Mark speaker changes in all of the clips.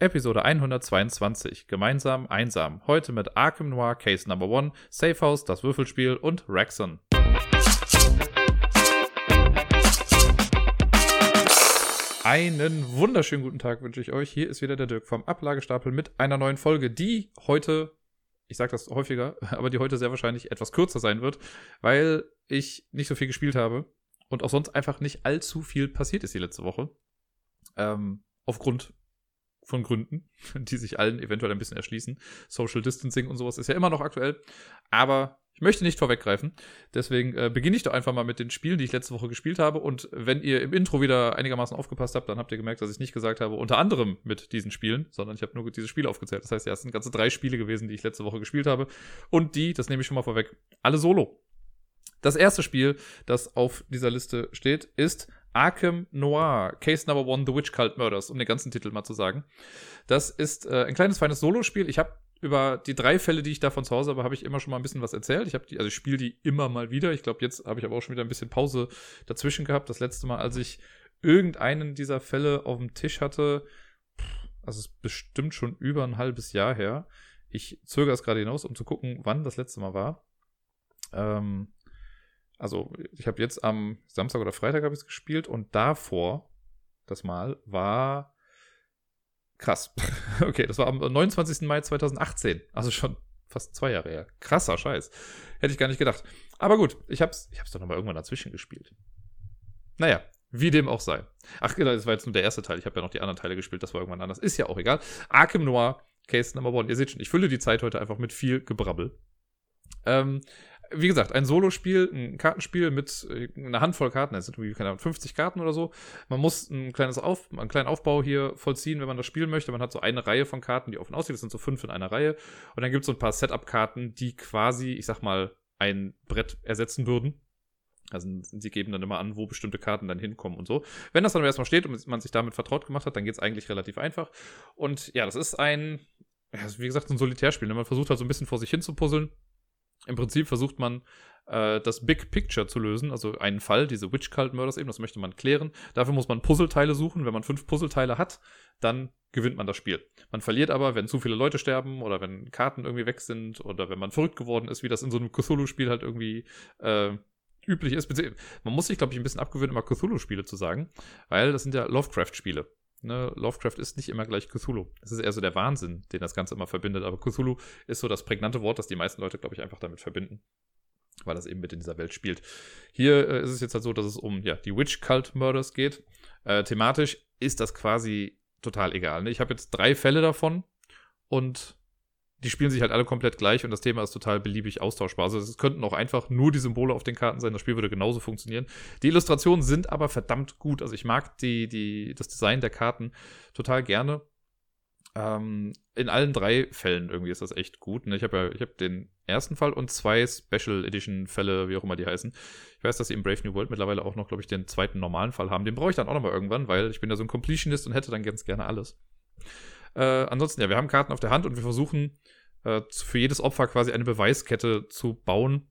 Speaker 1: Episode 122. Gemeinsam einsam. Heute mit Arkham Noir Case Number 1, Safe House, das Würfelspiel und Raxon. Einen wunderschönen guten Tag wünsche ich euch. Hier ist wieder der Dirk vom Ablagestapel mit einer neuen Folge, die heute, ich sage das häufiger, aber die heute sehr wahrscheinlich etwas kürzer sein wird, weil ich nicht so viel gespielt habe und auch sonst einfach nicht allzu viel passiert ist die letzte Woche. Ähm, aufgrund von Gründen, die sich allen eventuell ein bisschen erschließen. Social Distancing und sowas ist ja immer noch aktuell. Aber ich möchte nicht vorweggreifen. Deswegen äh, beginne ich doch einfach mal mit den Spielen, die ich letzte Woche gespielt habe. Und wenn ihr im Intro wieder einigermaßen aufgepasst habt, dann habt ihr gemerkt, dass ich nicht gesagt habe, unter anderem mit diesen Spielen, sondern ich habe nur diese Spiele aufgezählt. Das heißt, ja, es sind ganze drei Spiele gewesen, die ich letzte Woche gespielt habe. Und die, das nehme ich schon mal vorweg, alle solo. Das erste Spiel, das auf dieser Liste steht, ist Arkham Noir, Case Number One, The Witch Cult Murders, um den ganzen Titel mal zu sagen. Das ist äh, ein kleines, feines Solospiel. Ich habe über die drei Fälle, die ich davon zu Hause habe, habe ich immer schon mal ein bisschen was erzählt. Ich habe die, also ich spiele die immer mal wieder. Ich glaube, jetzt habe ich aber auch schon wieder ein bisschen Pause dazwischen gehabt. Das letzte Mal, als ich irgendeinen dieser Fälle auf dem Tisch hatte, also es ist bestimmt schon über ein halbes Jahr her. Ich zögere es gerade hinaus, um zu gucken, wann das letzte Mal war. Ähm, also ich habe jetzt am Samstag oder Freitag habe ich es gespielt und davor, das Mal, war krass. okay, das war am 29. Mai 2018, also schon fast zwei Jahre her. Krasser Scheiß. Hätte ich gar nicht gedacht. Aber gut, ich hab's, ich hab's doch nochmal irgendwann dazwischen gespielt. Naja, wie dem auch sei. Ach genau, das war jetzt nur der erste Teil. Ich habe ja noch die anderen Teile gespielt, das war irgendwann anders. Ist ja auch egal. Arkham Noir, Case Number One. Ihr seht schon, ich fülle die Zeit heute einfach mit viel Gebrabbel. Ähm, wie gesagt, ein Solospiel, ein Kartenspiel mit äh, einer Handvoll Karten, es sind irgendwie, keine Ahnung, 50 Karten oder so. Man muss ein kleines Auf, einen kleinen Aufbau hier vollziehen, wenn man das spielen möchte. Man hat so eine Reihe von Karten, die offen aussieht. Das sind so fünf in einer Reihe. Und dann gibt es so ein paar Setup-Karten, die quasi, ich sag mal, ein Brett ersetzen würden. Also sie geben dann immer an, wo bestimmte Karten dann hinkommen und so. Wenn das dann erstmal steht und man sich damit vertraut gemacht hat, dann geht es eigentlich relativ einfach. Und ja, das ist ein, wie gesagt, ein Solitärspiel. Ne? Man versucht halt so ein bisschen vor sich hin zu puzzeln im Prinzip versucht man, äh, das Big Picture zu lösen, also einen Fall, diese Witch Cult Murders eben, das möchte man klären. Dafür muss man Puzzleteile suchen. Wenn man fünf Puzzleteile hat, dann gewinnt man das Spiel. Man verliert aber, wenn zu viele Leute sterben oder wenn Karten irgendwie weg sind oder wenn man verrückt geworden ist, wie das in so einem Cthulhu-Spiel halt irgendwie äh, üblich ist. Man muss sich, glaube ich, ein bisschen abgewöhnen, immer Cthulhu-Spiele zu sagen, weil das sind ja Lovecraft-Spiele ne, Lovecraft ist nicht immer gleich Cthulhu. Es ist eher so der Wahnsinn, den das Ganze immer verbindet. Aber Cthulhu ist so das prägnante Wort, das die meisten Leute, glaube ich, einfach damit verbinden. Weil das eben mit in dieser Welt spielt. Hier äh, ist es jetzt halt so, dass es um ja, die Witch Cult Murders geht. Äh, thematisch ist das quasi total egal. Ne? Ich habe jetzt drei Fälle davon und die spielen sich halt alle komplett gleich und das Thema ist total beliebig austauschbar. Also es könnten auch einfach nur die Symbole auf den Karten sein, das Spiel würde genauso funktionieren. Die Illustrationen sind aber verdammt gut. Also ich mag die, die, das Design der Karten total gerne. Ähm, in allen drei Fällen irgendwie ist das echt gut. Ne? Ich habe ja, ich den ersten Fall und zwei Special Edition Fälle, wie auch immer die heißen. Ich weiß, dass sie im Brave New World mittlerweile auch noch, glaube ich, den zweiten normalen Fall haben. Den brauche ich dann auch noch mal irgendwann, weil ich bin ja so ein Completionist und hätte dann ganz gerne alles. Äh, ansonsten, ja, wir haben Karten auf der Hand und wir versuchen äh, für jedes Opfer quasi eine Beweiskette zu bauen,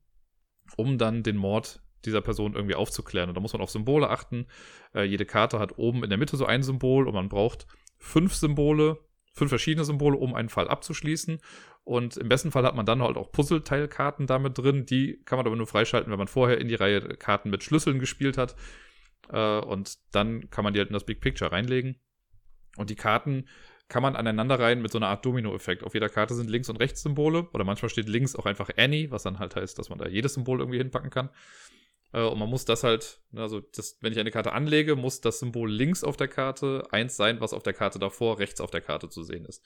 Speaker 1: um dann den Mord dieser Person irgendwie aufzuklären. Und da muss man auf Symbole achten. Äh, jede Karte hat oben in der Mitte so ein Symbol und man braucht fünf Symbole, fünf verschiedene Symbole, um einen Fall abzuschließen. Und im besten Fall hat man dann halt auch Puzzleteilkarten damit drin. Die kann man aber nur freischalten, wenn man vorher in die Reihe Karten mit Schlüsseln gespielt hat. Äh, und dann kann man die halt in das Big Picture reinlegen. Und die Karten kann man aneinander rein mit so einer Art Domino-Effekt. Auf jeder Karte sind Links- und Rechts-Symbole oder manchmal steht links auch einfach Annie, was dann halt heißt, dass man da jedes Symbol irgendwie hinpacken kann. Äh, und man muss das halt, ne, also das, wenn ich eine Karte anlege, muss das Symbol links auf der Karte eins sein, was auf der Karte davor rechts auf der Karte zu sehen ist.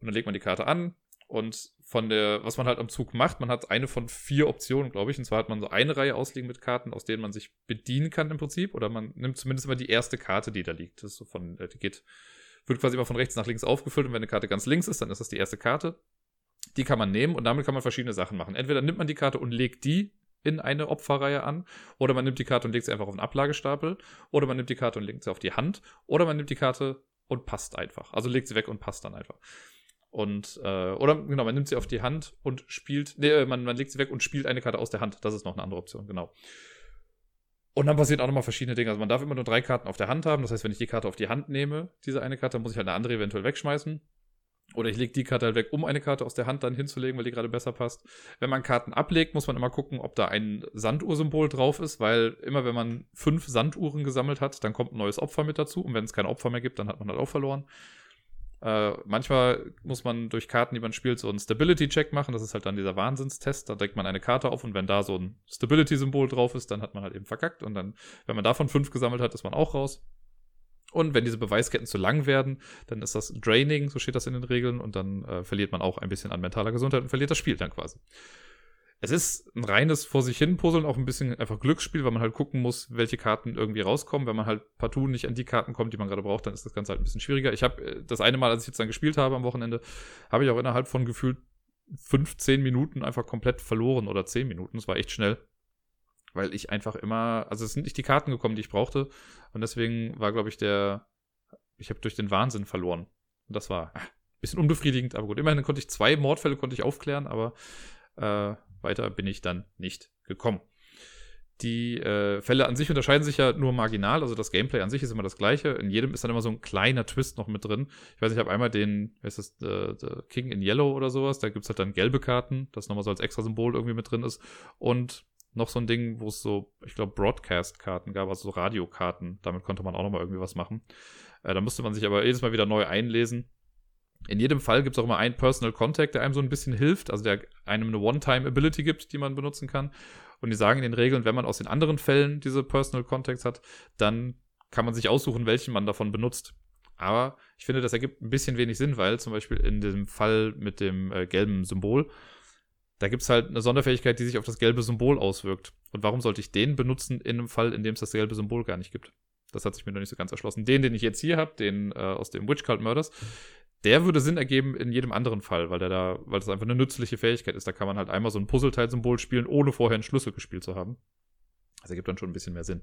Speaker 1: Und dann legt man die Karte an und von der, was man halt am Zug macht, man hat eine von vier Optionen, glaube ich. Und zwar hat man so eine Reihe ausliegen mit Karten, aus denen man sich bedienen kann im Prinzip. Oder man nimmt zumindest immer die erste Karte, die da liegt. Das ist so von, äh, die geht wird quasi immer von rechts nach links aufgefüllt und wenn eine Karte ganz links ist, dann ist das die erste Karte. Die kann man nehmen und damit kann man verschiedene Sachen machen. Entweder nimmt man die Karte und legt die in eine Opferreihe an, oder man nimmt die Karte und legt sie einfach auf einen Ablagestapel, oder man nimmt die Karte und legt sie auf die Hand, oder man nimmt die Karte und passt einfach. Also legt sie weg und passt dann einfach. Und, äh, oder genau, man nimmt sie auf die Hand und spielt, nee, man, man legt sie weg und spielt eine Karte aus der Hand. Das ist noch eine andere Option, genau. Und dann passieren auch nochmal verschiedene Dinge. Also man darf immer nur drei Karten auf der Hand haben. Das heißt, wenn ich die Karte auf die Hand nehme, diese eine Karte, dann muss ich halt eine andere eventuell wegschmeißen. Oder ich lege die Karte halt weg, um eine Karte aus der Hand dann hinzulegen, weil die gerade besser passt. Wenn man Karten ablegt, muss man immer gucken, ob da ein Sanduhrsymbol drauf ist, weil immer wenn man fünf Sanduhren gesammelt hat, dann kommt ein neues Opfer mit dazu. Und wenn es kein Opfer mehr gibt, dann hat man halt auch verloren. Äh, manchmal muss man durch Karten, die man spielt, so einen Stability-Check machen. Das ist halt dann dieser Wahnsinnstest. Da deckt man eine Karte auf und wenn da so ein Stability-Symbol drauf ist, dann hat man halt eben verkackt. Und dann, wenn man davon fünf gesammelt hat, ist man auch raus. Und wenn diese Beweisketten zu lang werden, dann ist das Draining, so steht das in den Regeln, und dann äh, verliert man auch ein bisschen an mentaler Gesundheit und verliert das Spiel dann quasi. Es ist ein reines vor sich hin Puzzeln, auch ein bisschen einfach Glücksspiel, weil man halt gucken muss, welche Karten irgendwie rauskommen. Wenn man halt partout nicht an die Karten kommt, die man gerade braucht, dann ist das Ganze halt ein bisschen schwieriger. Ich habe äh, das eine Mal, als ich jetzt dann gespielt habe am Wochenende, habe ich auch innerhalb von gefühlt 15 Minuten einfach komplett verloren oder 10 Minuten. Das war echt schnell. Weil ich einfach immer, also es sind nicht die Karten gekommen, die ich brauchte. Und deswegen war, glaube ich, der, ich habe durch den Wahnsinn verloren. Und das war ein bisschen unbefriedigend, aber gut. Immerhin konnte ich zwei Mordfälle konnte ich aufklären, aber äh, weiter bin ich dann nicht gekommen. Die äh, Fälle an sich unterscheiden sich ja nur marginal, also das Gameplay an sich ist immer das gleiche. In jedem ist dann immer so ein kleiner Twist noch mit drin. Ich weiß nicht, ich habe einmal den, wie heißt das, the King in Yellow oder sowas, da gibt es halt dann gelbe Karten, das nochmal so als extra Symbol irgendwie mit drin ist. Und noch so ein Ding, wo es so, ich glaube, Broadcast-Karten gab, also so Radiokarten. Damit konnte man auch nochmal irgendwie was machen. Äh, da musste man sich aber jedes Mal wieder neu einlesen. In jedem Fall gibt es auch immer einen Personal Contact, der einem so ein bisschen hilft, also der einem eine One-Time-Ability gibt, die man benutzen kann. Und die sagen in den Regeln, wenn man aus den anderen Fällen diese Personal Contacts hat, dann kann man sich aussuchen, welchen man davon benutzt. Aber ich finde, das ergibt ein bisschen wenig Sinn, weil zum Beispiel in dem Fall mit dem äh, gelben Symbol, da gibt es halt eine Sonderfähigkeit, die sich auf das gelbe Symbol auswirkt. Und warum sollte ich den benutzen in einem Fall, in dem es das gelbe Symbol gar nicht gibt? Das hat sich mir noch nicht so ganz erschlossen. Den, den ich jetzt hier habe, den äh, aus dem Witch Cult Murders, der würde Sinn ergeben in jedem anderen Fall, weil der da, weil das einfach eine nützliche Fähigkeit ist. Da kann man halt einmal so ein Puzzleteil-Symbol spielen, ohne vorher einen Schlüssel gespielt zu haben. Das ergibt dann schon ein bisschen mehr Sinn.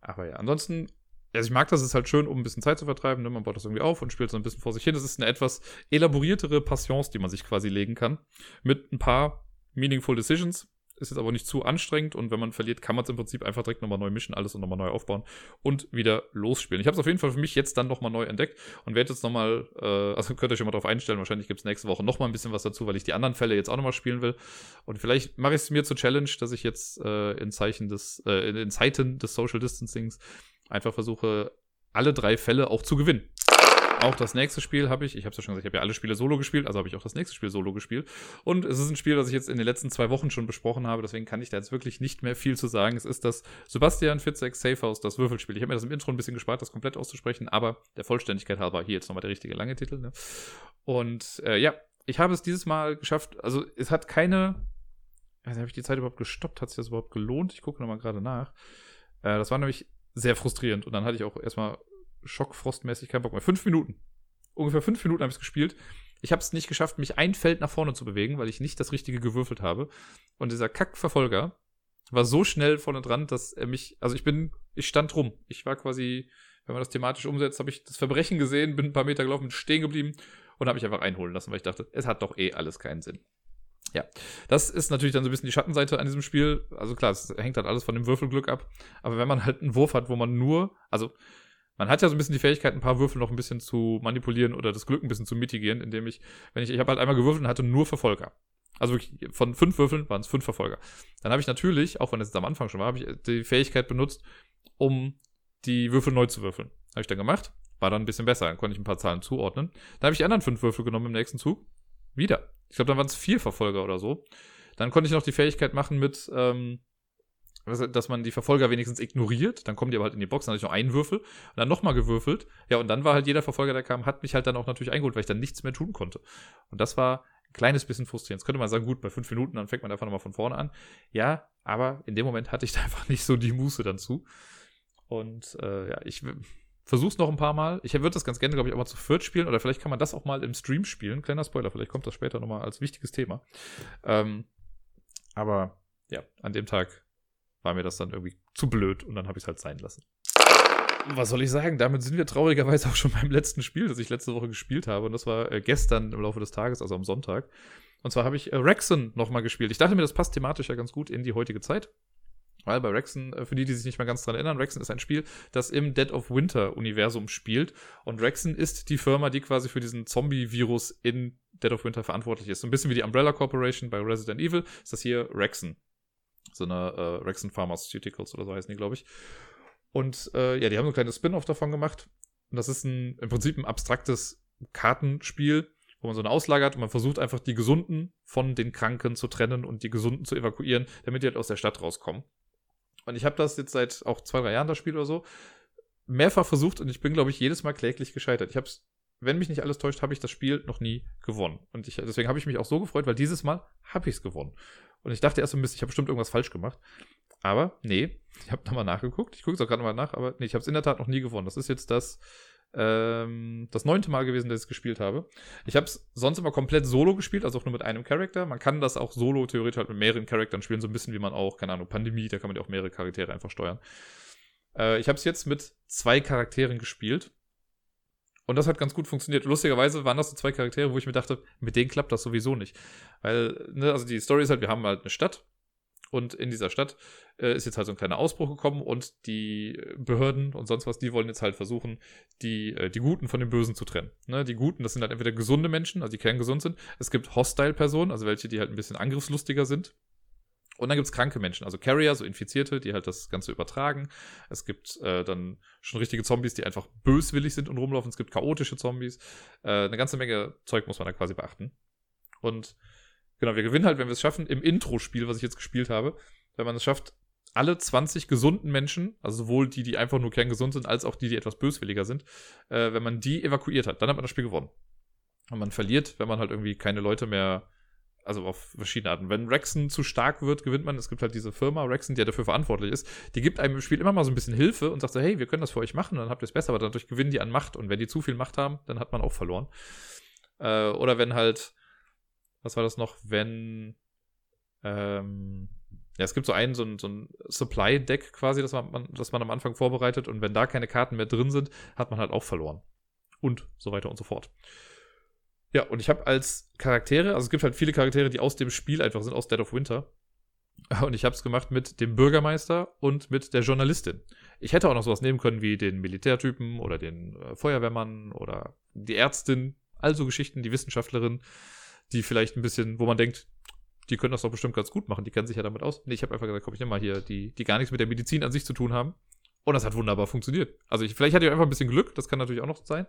Speaker 1: Aber ja, ansonsten, also ich mag das, es ist halt schön, um ein bisschen Zeit zu vertreiben. Ne? Man baut das irgendwie auf und spielt so ein bisschen vor sich hin. Das ist eine etwas elaboriertere Passions, die man sich quasi legen kann. Mit ein paar meaningful decisions ist jetzt aber nicht zu anstrengend und wenn man verliert, kann man es im Prinzip einfach direkt nochmal neu mischen, alles und nochmal neu aufbauen und wieder losspielen. Ich habe es auf jeden Fall für mich jetzt dann nochmal neu entdeckt und werde jetzt nochmal, äh, also könnt ihr euch schon mal drauf einstellen, wahrscheinlich gibt es nächste Woche nochmal ein bisschen was dazu, weil ich die anderen Fälle jetzt auch nochmal spielen will. Und vielleicht mache ich es mir zur Challenge, dass ich jetzt äh, in Zeichen des, äh, in Zeiten des Social Distancings einfach versuche, alle drei Fälle auch zu gewinnen. Auch das nächste Spiel habe ich, ich habe es ja schon gesagt, ich habe ja alle Spiele solo gespielt, also habe ich auch das nächste Spiel solo gespielt. Und es ist ein Spiel, das ich jetzt in den letzten zwei Wochen schon besprochen habe, deswegen kann ich da jetzt wirklich nicht mehr viel zu sagen. Es ist das Sebastian Fitzek Safe House, das Würfelspiel. Ich habe mir das im Intro ein bisschen gespart, das komplett auszusprechen, aber der Vollständigkeit halber hier jetzt nochmal der richtige lange Titel. Ne? Und äh, ja, ich habe es dieses Mal geschafft, also es hat keine, also habe ich die Zeit überhaupt gestoppt, hat sich das überhaupt gelohnt? Ich gucke nochmal gerade nach. Äh, das war nämlich sehr frustrierend und dann hatte ich auch erstmal schockfrostmäßig keinen Bock mehr. Fünf Minuten. Ungefähr fünf Minuten habe ich es gespielt. Ich habe es nicht geschafft, mich ein Feld nach vorne zu bewegen, weil ich nicht das Richtige gewürfelt habe. Und dieser Kackverfolger war so schnell vorne dran, dass er mich, also ich bin, ich stand rum. Ich war quasi, wenn man das thematisch umsetzt, habe ich das Verbrechen gesehen, bin ein paar Meter gelaufen, stehen geblieben und habe mich einfach einholen lassen, weil ich dachte, es hat doch eh alles keinen Sinn. Ja, das ist natürlich dann so ein bisschen die Schattenseite an diesem Spiel. Also klar, es hängt halt alles von dem Würfelglück ab. Aber wenn man halt einen Wurf hat, wo man nur, also man hat ja so ein bisschen die Fähigkeit, ein paar Würfel noch ein bisschen zu manipulieren oder das Glück ein bisschen zu mitigieren, indem ich, wenn ich, ich habe halt einmal gewürfelt und hatte nur Verfolger. Also wirklich, von fünf Würfeln waren es fünf Verfolger. Dann habe ich natürlich, auch wenn es jetzt am Anfang schon war, habe ich die Fähigkeit benutzt, um die Würfel neu zu würfeln. Habe ich dann gemacht, war dann ein bisschen besser, dann konnte ich ein paar Zahlen zuordnen. Dann habe ich die anderen fünf Würfel genommen im nächsten Zug. Wieder. Ich glaube, dann waren es vier Verfolger oder so. Dann konnte ich noch die Fähigkeit machen mit, ähm, dass man die Verfolger wenigstens ignoriert. Dann kommen die aber halt in die Box, dann hatte ich noch einen Würfel und dann nochmal gewürfelt. Ja, und dann war halt jeder Verfolger, der kam, hat mich halt dann auch natürlich eingeholt, weil ich dann nichts mehr tun konnte. Und das war ein kleines bisschen frustrierend. Jetzt könnte man sagen, gut, bei fünf Minuten, dann fängt man einfach nochmal von vorne an. Ja, aber in dem Moment hatte ich da einfach nicht so die Muße dann zu. Und äh, ja, ich versuch's noch ein paar Mal. Ich würde das ganz gerne, glaube ich, auch mal zu viert spielen oder vielleicht kann man das auch mal im Stream spielen. Kleiner Spoiler, vielleicht kommt das später nochmal als wichtiges Thema. Ähm, aber ja, an dem Tag war mir das dann irgendwie zu blöd und dann habe ich es halt sein lassen. Was soll ich sagen? Damit sind wir traurigerweise auch schon beim letzten Spiel, das ich letzte Woche gespielt habe. Und das war äh, gestern im Laufe des Tages, also am Sonntag. Und zwar habe ich äh, Rexon nochmal gespielt. Ich dachte mir, das passt thematisch ja ganz gut in die heutige Zeit. Weil bei Rexen, äh, für die, die sich nicht mehr ganz dran erinnern, Rexen ist ein Spiel, das im Dead of Winter-Universum spielt. Und Rexen ist die Firma, die quasi für diesen Zombie-Virus in Dead of Winter verantwortlich ist. So ein bisschen wie die Umbrella Corporation bei Resident Evil, ist das hier Rexen. So eine äh, Rexen Pharmaceuticals oder so heißen die, glaube ich. Und äh, ja, die haben so ein kleines Spin-off davon gemacht. Und das ist ein, im Prinzip ein abstraktes Kartenspiel, wo man so eine Auslage hat und man versucht einfach die Gesunden von den Kranken zu trennen und die Gesunden zu evakuieren, damit die halt aus der Stadt rauskommen. Und ich habe das jetzt seit auch zwei, drei Jahren, das Spiel oder so, mehrfach versucht und ich bin, glaube ich, jedes Mal kläglich gescheitert. Ich habe es, wenn mich nicht alles täuscht, habe ich das Spiel noch nie gewonnen. Und ich, deswegen habe ich mich auch so gefreut, weil dieses Mal habe ich es gewonnen. Und ich dachte erst so ein bisschen, ich habe bestimmt irgendwas falsch gemacht. Aber nee, ich habe nochmal nachgeguckt. Ich gucke es auch gerade nochmal nach, aber nee, ich habe es in der Tat noch nie gewonnen. Das ist jetzt das, ähm, das neunte Mal gewesen, dass ich es gespielt habe. Ich habe es sonst immer komplett solo gespielt, also auch nur mit einem Charakter. Man kann das auch solo theoretisch halt mit mehreren Charakteren spielen, so ein bisschen wie man auch, keine Ahnung, Pandemie, da kann man ja auch mehrere Charaktere einfach steuern. Äh, ich habe es jetzt mit zwei Charakteren gespielt. Und das hat ganz gut funktioniert. Lustigerweise waren das so zwei Charaktere, wo ich mir dachte, mit denen klappt das sowieso nicht. Weil, ne, also die Story ist halt, wir haben halt eine Stadt und in dieser Stadt äh, ist jetzt halt so ein kleiner Ausbruch gekommen und die Behörden und sonst was, die wollen jetzt halt versuchen, die, äh, die Guten von den Bösen zu trennen. Ne? Die Guten, das sind halt entweder gesunde Menschen, also die kerngesund sind. Es gibt Hostile-Personen, also welche, die halt ein bisschen angriffslustiger sind. Und dann gibt es kranke Menschen, also Carrier, so Infizierte, die halt das Ganze übertragen. Es gibt äh, dann schon richtige Zombies, die einfach böswillig sind und rumlaufen. Es gibt chaotische Zombies. Äh, eine ganze Menge Zeug muss man da quasi beachten. Und Genau, wir gewinnen halt, wenn wir es schaffen, im Intro-Spiel, was ich jetzt gespielt habe, wenn man es schafft, alle 20 gesunden Menschen, also sowohl die, die einfach nur kerngesund sind, als auch die, die etwas böswilliger sind, äh, wenn man die evakuiert hat, dann hat man das Spiel gewonnen. Und man verliert, wenn man halt irgendwie keine Leute mehr, also auf verschiedene Arten. Wenn Rexen zu stark wird, gewinnt man. Es gibt halt diese Firma Rexen, die ja dafür verantwortlich ist. Die gibt einem im Spiel immer mal so ein bisschen Hilfe und sagt so, hey, wir können das für euch machen, dann habt ihr es besser, aber dadurch gewinnen die an Macht. Und wenn die zu viel Macht haben, dann hat man auch verloren. Äh, oder wenn halt was war das noch, wenn, ähm, ja, es gibt so einen, so ein, so ein Supply-Deck quasi, das man, das man am Anfang vorbereitet und wenn da keine Karten mehr drin sind, hat man halt auch verloren. Und so weiter und so fort. Ja, und ich habe als Charaktere, also es gibt halt viele Charaktere, die aus dem Spiel einfach sind, aus Dead of Winter. Und ich habe es gemacht mit dem Bürgermeister und mit der Journalistin. Ich hätte auch noch sowas nehmen können wie den Militärtypen oder den äh, Feuerwehrmann oder die Ärztin, also Geschichten, die Wissenschaftlerin die vielleicht ein bisschen, wo man denkt, die können das doch bestimmt ganz gut machen, die kennen sich ja damit aus. Nee, ich habe einfach gesagt, komm, ich nehme mal hier die, die gar nichts mit der Medizin an sich zu tun haben. Und das hat wunderbar funktioniert. Also ich, vielleicht hatte ich einfach ein bisschen Glück, das kann natürlich auch noch sein.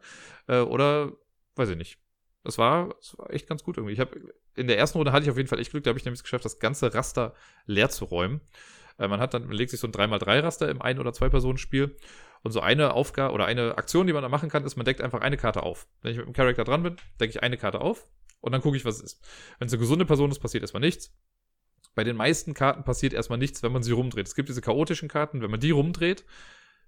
Speaker 1: Äh, oder, weiß ich nicht. Das war, das war echt ganz gut irgendwie. Ich habe in der ersten Runde hatte ich auf jeden Fall echt Glück, da habe ich nämlich geschafft, das ganze Raster leer zu räumen. Äh, man hat dann, man legt sich so ein 3x3-Raster im Ein- oder Zwei-Personen-Spiel. Und so eine Aufgabe oder eine Aktion, die man da machen kann, ist, man deckt einfach eine Karte auf. Wenn ich mit dem Charakter dran bin, decke ich eine Karte auf und dann gucke ich, was es ist. Wenn es eine gesunde Person ist, passiert erstmal nichts. Bei den meisten Karten passiert erstmal nichts, wenn man sie rumdreht. Es gibt diese chaotischen Karten, wenn man die rumdreht,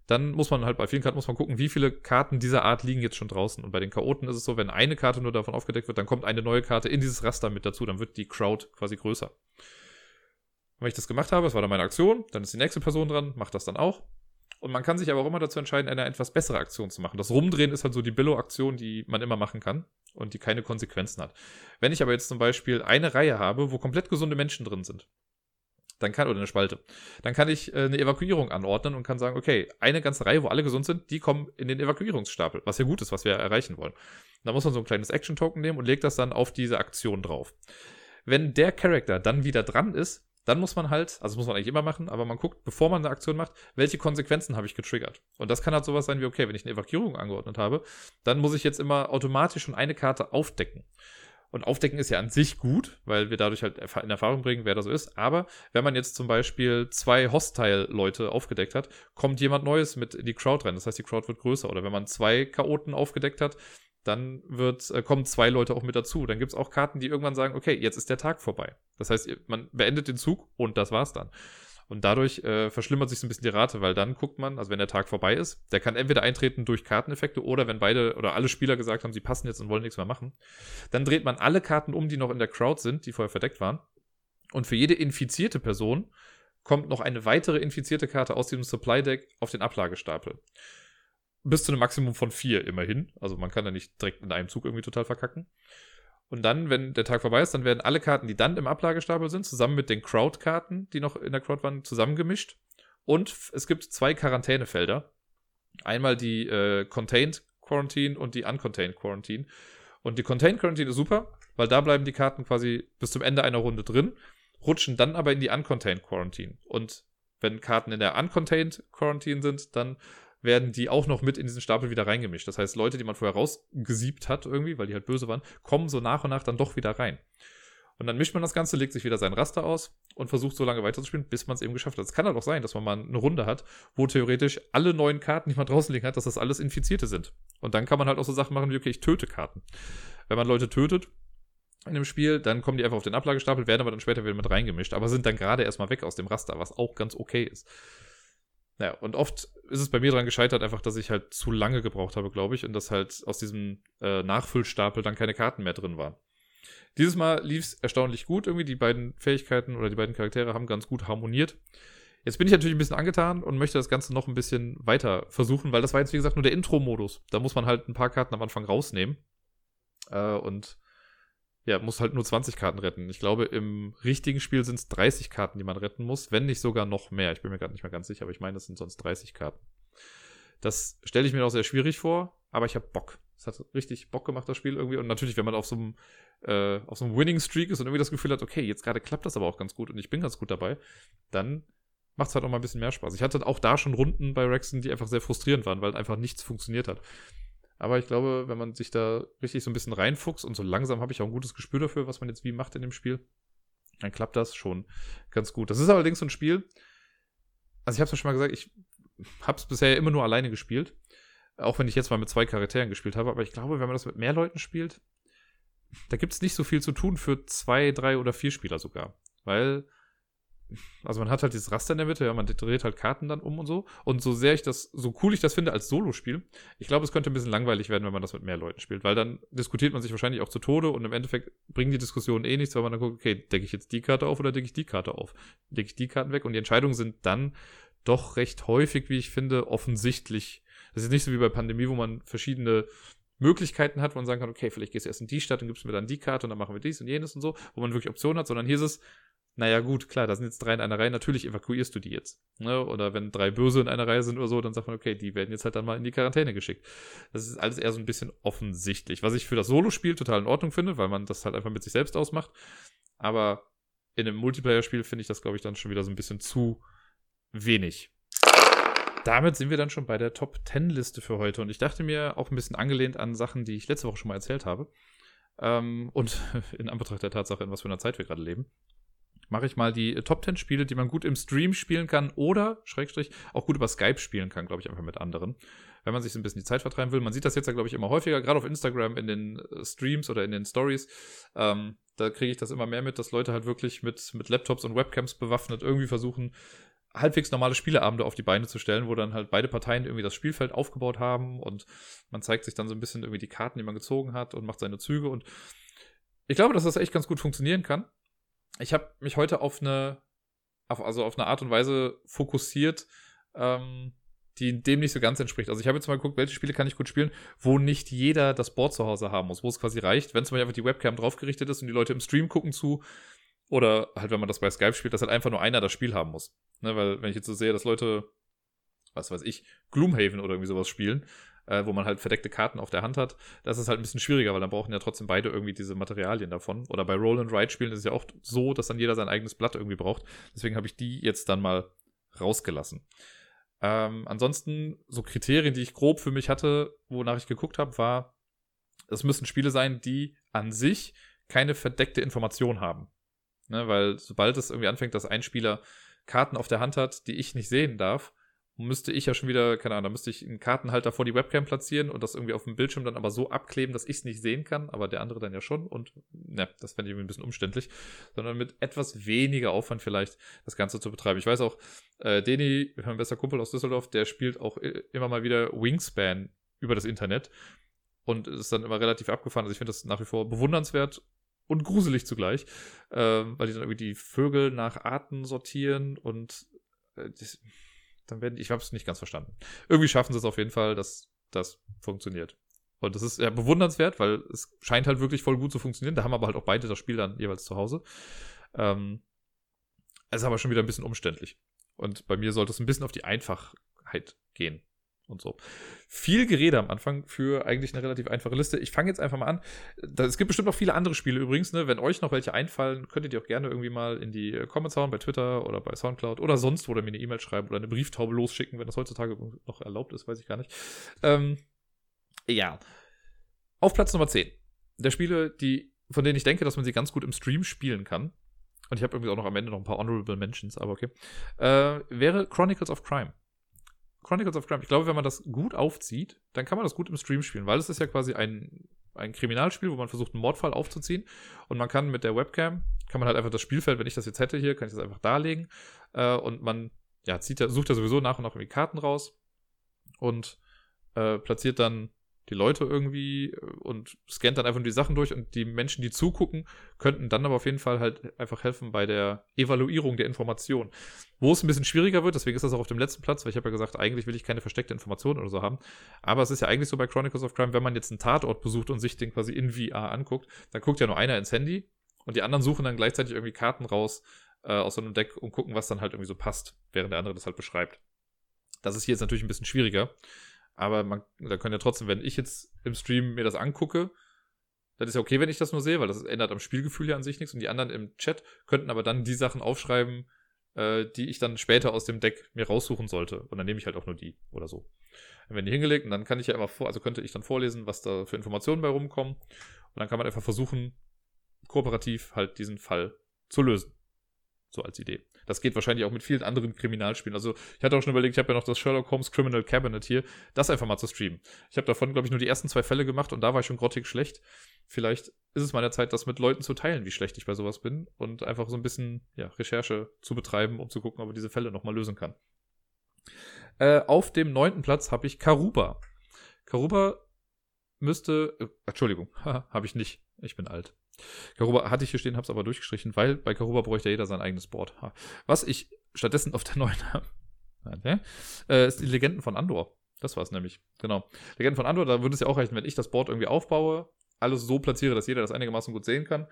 Speaker 1: dann muss man halt bei vielen Karten muss man gucken, wie viele Karten dieser Art liegen jetzt schon draußen. Und bei den Chaoten ist es so, wenn eine Karte nur davon aufgedeckt wird, dann kommt eine neue Karte in dieses Raster mit dazu, dann wird die Crowd quasi größer. Und wenn ich das gemacht habe, das war dann meine Aktion, dann ist die nächste Person dran, macht das dann auch. Und man kann sich aber auch immer dazu entscheiden, eine etwas bessere Aktion zu machen. Das Rumdrehen ist halt so die Billo-Aktion, die man immer machen kann und die keine Konsequenzen hat. Wenn ich aber jetzt zum Beispiel eine Reihe habe, wo komplett gesunde Menschen drin sind, dann kann, oder eine Spalte, dann kann ich äh, eine Evakuierung anordnen und kann sagen, okay, eine ganze Reihe, wo alle gesund sind, die kommen in den Evakuierungsstapel, was ja gut ist, was wir erreichen wollen. Da muss man so ein kleines Action-Token nehmen und legt das dann auf diese Aktion drauf. Wenn der Charakter dann wieder dran ist, dann muss man halt, also muss man eigentlich immer machen, aber man guckt, bevor man eine Aktion macht, welche Konsequenzen habe ich getriggert. Und das kann halt sowas sein wie, okay, wenn ich eine Evakuierung angeordnet habe, dann muss ich jetzt immer automatisch schon eine Karte aufdecken. Und aufdecken ist ja an sich gut, weil wir dadurch halt in Erfahrung bringen, wer da so ist. Aber wenn man jetzt zum Beispiel zwei Hostile-Leute aufgedeckt hat, kommt jemand Neues mit in die Crowd rein. Das heißt, die Crowd wird größer. Oder wenn man zwei Chaoten aufgedeckt hat, dann wird, äh, kommen zwei Leute auch mit dazu. Dann gibt es auch Karten, die irgendwann sagen, okay, jetzt ist der Tag vorbei. Das heißt, man beendet den Zug und das war's dann. Und dadurch äh, verschlimmert sich so ein bisschen die Rate, weil dann guckt man, also wenn der Tag vorbei ist, der kann entweder eintreten durch Karteneffekte oder wenn beide oder alle Spieler gesagt haben, sie passen jetzt und wollen nichts mehr machen, dann dreht man alle Karten um, die noch in der Crowd sind, die vorher verdeckt waren. Und für jede infizierte Person kommt noch eine weitere infizierte Karte aus diesem Supply Deck auf den Ablagestapel bis zu einem Maximum von vier immerhin. Also man kann da nicht direkt in einem Zug irgendwie total verkacken. Und dann, wenn der Tag vorbei ist, dann werden alle Karten, die dann im Ablagestapel sind, zusammen mit den Crowd-Karten, die noch in der Crowd waren, zusammengemischt. Und es gibt zwei Quarantänefelder. Einmal die äh, Contained Quarantine und die Uncontained Quarantine. Und die Contained Quarantine ist super, weil da bleiben die Karten quasi bis zum Ende einer Runde drin, rutschen dann aber in die Uncontained Quarantine. Und wenn Karten in der Uncontained Quarantine sind, dann werden die auch noch mit in diesen Stapel wieder reingemischt. Das heißt, Leute, die man vorher rausgesiebt hat irgendwie, weil die halt böse waren, kommen so nach und nach dann doch wieder rein. Und dann mischt man das Ganze, legt sich wieder sein Raster aus und versucht so lange weiterzuspielen, bis man es eben geschafft hat. Es kann halt auch sein, dass man mal eine Runde hat, wo theoretisch alle neuen Karten, die man draußen liegen hat, dass das alles Infizierte sind. Und dann kann man halt auch so Sachen machen wie, okay, ich töte Karten. Wenn man Leute tötet in dem Spiel, dann kommen die einfach auf den Ablagestapel, werden aber dann später wieder mit reingemischt, aber sind dann gerade erstmal weg aus dem Raster, was auch ganz okay ist. Naja, und oft ist es bei mir daran gescheitert, einfach, dass ich halt zu lange gebraucht habe, glaube ich, und dass halt aus diesem äh, Nachfüllstapel dann keine Karten mehr drin waren. Dieses Mal lief es erstaunlich gut irgendwie. Die beiden Fähigkeiten oder die beiden Charaktere haben ganz gut harmoniert. Jetzt bin ich natürlich ein bisschen angetan und möchte das Ganze noch ein bisschen weiter versuchen, weil das war jetzt, wie gesagt, nur der Intro-Modus. Da muss man halt ein paar Karten am Anfang rausnehmen. Äh, und ja, muss halt nur 20 Karten retten. Ich glaube, im richtigen Spiel sind es 30 Karten, die man retten muss, wenn nicht sogar noch mehr. Ich bin mir gerade nicht mehr ganz sicher, aber ich meine, es sind sonst 30 Karten. Das stelle ich mir auch sehr schwierig vor, aber ich habe Bock. Es hat richtig Bock gemacht, das Spiel irgendwie. Und natürlich, wenn man auf so einem, äh, auf so einem Winning Streak ist und irgendwie das Gefühl hat, okay, jetzt gerade klappt das aber auch ganz gut und ich bin ganz gut dabei, dann macht es halt auch mal ein bisschen mehr Spaß. Ich hatte auch da schon Runden bei Rexen, die einfach sehr frustrierend waren, weil einfach nichts funktioniert hat. Aber ich glaube, wenn man sich da richtig so ein bisschen reinfuchst und so langsam habe ich auch ein gutes Gespür dafür, was man jetzt wie macht in dem Spiel, dann klappt das schon ganz gut. Das ist allerdings so ein Spiel, also ich habe es ja schon mal gesagt, ich habe es bisher immer nur alleine gespielt. Auch wenn ich jetzt mal mit zwei Charakteren gespielt habe. Aber ich glaube, wenn man das mit mehr Leuten spielt, da gibt es nicht so viel zu tun für zwei, drei oder vier Spieler sogar. Weil, also man hat halt dieses Raster in der Mitte, ja, man dreht halt Karten dann um und so. Und so sehr ich das, so cool ich das finde als Solo-Spiel, ich glaube, es könnte ein bisschen langweilig werden, wenn man das mit mehr Leuten spielt. Weil dann diskutiert man sich wahrscheinlich auch zu Tode und im Endeffekt bringen die Diskussionen eh nichts, weil man dann guckt, okay, decke ich jetzt die Karte auf oder decke ich die Karte auf? Decke ich die Karten weg? Und die Entscheidungen sind dann doch recht häufig, wie ich finde, offensichtlich das ist nicht so wie bei Pandemie, wo man verschiedene Möglichkeiten hat, wo man sagen kann, okay, vielleicht gehst du erst in die Stadt und gibst mir dann die Karte und dann machen wir dies und jenes und so, wo man wirklich Optionen hat, sondern hier ist es, naja, gut, klar, da sind jetzt drei in einer Reihe, natürlich evakuierst du die jetzt. Ne? Oder wenn drei Böse in einer Reihe sind oder so, dann sagt man, okay, die werden jetzt halt dann mal in die Quarantäne geschickt. Das ist alles eher so ein bisschen offensichtlich. Was ich für das Solo-Spiel total in Ordnung finde, weil man das halt einfach mit sich selbst ausmacht. Aber in einem Multiplayer-Spiel finde ich das, glaube ich, dann schon wieder so ein bisschen zu wenig damit sind wir dann schon bei der Top 10 Liste für heute. Und ich dachte mir, auch ein bisschen angelehnt an Sachen, die ich letzte Woche schon mal erzählt habe, ähm, und in Anbetracht der Tatsache, in was für einer Zeit wir gerade leben, mache ich mal die Top 10 Spiele, die man gut im Stream spielen kann oder, Schrägstrich, auch gut über Skype spielen kann, glaube ich, einfach mit anderen. Wenn man sich so ein bisschen die Zeit vertreiben will. Man sieht das jetzt ja, glaube ich, immer häufiger, gerade auf Instagram in den äh, Streams oder in den Stories. Ähm, da kriege ich das immer mehr mit, dass Leute halt wirklich mit, mit Laptops und Webcams bewaffnet irgendwie versuchen, halbwegs normale Spieleabende auf die Beine zu stellen, wo dann halt beide Parteien irgendwie das Spielfeld aufgebaut haben und man zeigt sich dann so ein bisschen irgendwie die Karten, die man gezogen hat und macht seine Züge und ich glaube, dass das echt ganz gut funktionieren kann. Ich habe mich heute auf eine, auf, also auf eine Art und Weise fokussiert, ähm, die dem nicht so ganz entspricht. Also ich habe jetzt mal geguckt, welche Spiele kann ich gut spielen, wo nicht jeder das Board zu Hause haben muss, wo es quasi reicht, wenn zum Beispiel einfach die Webcam draufgerichtet ist und die Leute im Stream gucken zu, oder halt, wenn man das bei Skype spielt, dass halt einfach nur einer das Spiel haben muss. Ne, weil, wenn ich jetzt so sehe, dass Leute, was weiß ich, Gloomhaven oder irgendwie sowas spielen, äh, wo man halt verdeckte Karten auf der Hand hat, das ist halt ein bisschen schwieriger, weil dann brauchen ja trotzdem beide irgendwie diese Materialien davon. Oder bei Roll and Ride spielen ist es ja auch so, dass dann jeder sein eigenes Blatt irgendwie braucht. Deswegen habe ich die jetzt dann mal rausgelassen. Ähm, ansonsten, so Kriterien, die ich grob für mich hatte, wonach ich geguckt habe, war, es müssen Spiele sein, die an sich keine verdeckte Information haben. Ne, weil sobald es irgendwie anfängt, dass ein Spieler Karten auf der Hand hat, die ich nicht sehen darf, müsste ich ja schon wieder, keine Ahnung, da müsste ich einen Kartenhalter vor die Webcam platzieren und das irgendwie auf dem Bildschirm dann aber so abkleben, dass ich es nicht sehen kann, aber der andere dann ja schon und ne, das fände ich irgendwie ein bisschen umständlich, sondern mit etwas weniger Aufwand vielleicht das Ganze zu betreiben. Ich weiß auch, äh, Deni, mein bester Kumpel aus Düsseldorf, der spielt auch immer mal wieder Wingspan über das Internet und ist dann immer relativ abgefahren. Also ich finde das nach wie vor bewundernswert und gruselig zugleich, äh, weil die dann irgendwie die Vögel nach Arten sortieren und äh, das, dann werden, ich habe es nicht ganz verstanden. Irgendwie schaffen sie es auf jeden Fall, dass das funktioniert. Und das ist ja bewundernswert, weil es scheint halt wirklich voll gut zu funktionieren. Da haben aber halt auch beide das Spiel dann jeweils zu Hause. Ähm, es ist aber schon wieder ein bisschen umständlich. Und bei mir sollte es ein bisschen auf die Einfachheit gehen und so. Viel Gerede am Anfang für eigentlich eine relativ einfache Liste. Ich fange jetzt einfach mal an. Es gibt bestimmt noch viele andere Spiele übrigens. Ne? Wenn euch noch welche einfallen, könnt ihr auch gerne irgendwie mal in die Comments hauen bei Twitter oder bei Soundcloud oder sonst, wo oder mir eine E-Mail schreiben oder eine Brieftaube losschicken, wenn das heutzutage noch erlaubt ist, weiß ich gar nicht. Ähm, ja. Auf Platz Nummer 10. Der Spiele, die, von denen ich denke, dass man sie ganz gut im Stream spielen kann. Und ich habe irgendwie auch noch am Ende noch ein paar Honorable Mentions, aber okay. Äh, wäre Chronicles of Crime. Chronicles of Crime. Ich glaube, wenn man das gut aufzieht, dann kann man das gut im Stream spielen, weil es ist ja quasi ein, ein Kriminalspiel, wo man versucht, einen Mordfall aufzuziehen. Und man kann mit der Webcam, kann man halt einfach das Spielfeld, wenn ich das jetzt hätte hier, kann ich das einfach darlegen. Äh, und man ja, zieht, sucht ja sowieso nach und nach irgendwie Karten raus und äh, platziert dann die Leute irgendwie äh, und scannt dann einfach nur die Sachen durch und die Menschen, die zugucken, könnten dann aber auf jeden Fall halt einfach helfen bei der Evaluierung der Information. Wo es ein bisschen schwieriger wird, deswegen ist das auch auf dem letzten Platz, weil ich habe ja gesagt, eigentlich will ich keine versteckte Information oder so haben. Aber es ist ja eigentlich so bei Chronicles of Crime, wenn man jetzt einen Tatort besucht und sich den quasi in VR anguckt, dann guckt ja nur einer ins Handy und die anderen suchen dann gleichzeitig irgendwie Karten raus äh, aus so einem Deck und gucken, was dann halt irgendwie so passt, während der andere das halt beschreibt. Das ist hier jetzt natürlich ein bisschen schwieriger. Aber man, da können ja trotzdem, wenn ich jetzt im Stream mir das angucke, dann ist ja okay, wenn ich das nur sehe, weil das ändert am Spielgefühl ja an sich nichts. Und die anderen im Chat könnten aber dann die Sachen aufschreiben, äh, die ich dann später aus dem Deck mir raussuchen sollte. Und dann nehme ich halt auch nur die oder so. Dann werden die hingelegt und dann kann ich ja immer vor, also könnte ich dann vorlesen, was da für Informationen bei rumkommen. Und dann kann man einfach versuchen, kooperativ halt diesen Fall zu lösen. So als Idee. Das geht wahrscheinlich auch mit vielen anderen Kriminalspielen. Also ich hatte auch schon überlegt, ich habe ja noch das Sherlock Holmes Criminal Cabinet hier, das einfach mal zu streamen. Ich habe davon, glaube ich, nur die ersten zwei Fälle gemacht und da war ich schon grottig schlecht. Vielleicht ist es mal der Zeit, das mit Leuten zu teilen, wie schlecht ich bei sowas bin und einfach so ein bisschen ja, Recherche zu betreiben, um zu gucken, ob man diese Fälle nochmal lösen kann. Äh, auf dem neunten Platz habe ich Karuba. Karuba müsste, äh, Entschuldigung, habe ich nicht. Ich bin alt. Karuba hatte ich hier stehen, habe es aber durchgestrichen, weil bei Karuba bräuchte jeder sein eigenes Board. Was ich stattdessen auf der neuen habe, okay, äh, ist die Legenden von Andor. Das war es nämlich. Genau. Legenden von Andor, da würde es ja auch reichen, wenn ich das Board irgendwie aufbaue, alles so platziere, dass jeder das einigermaßen gut sehen kann.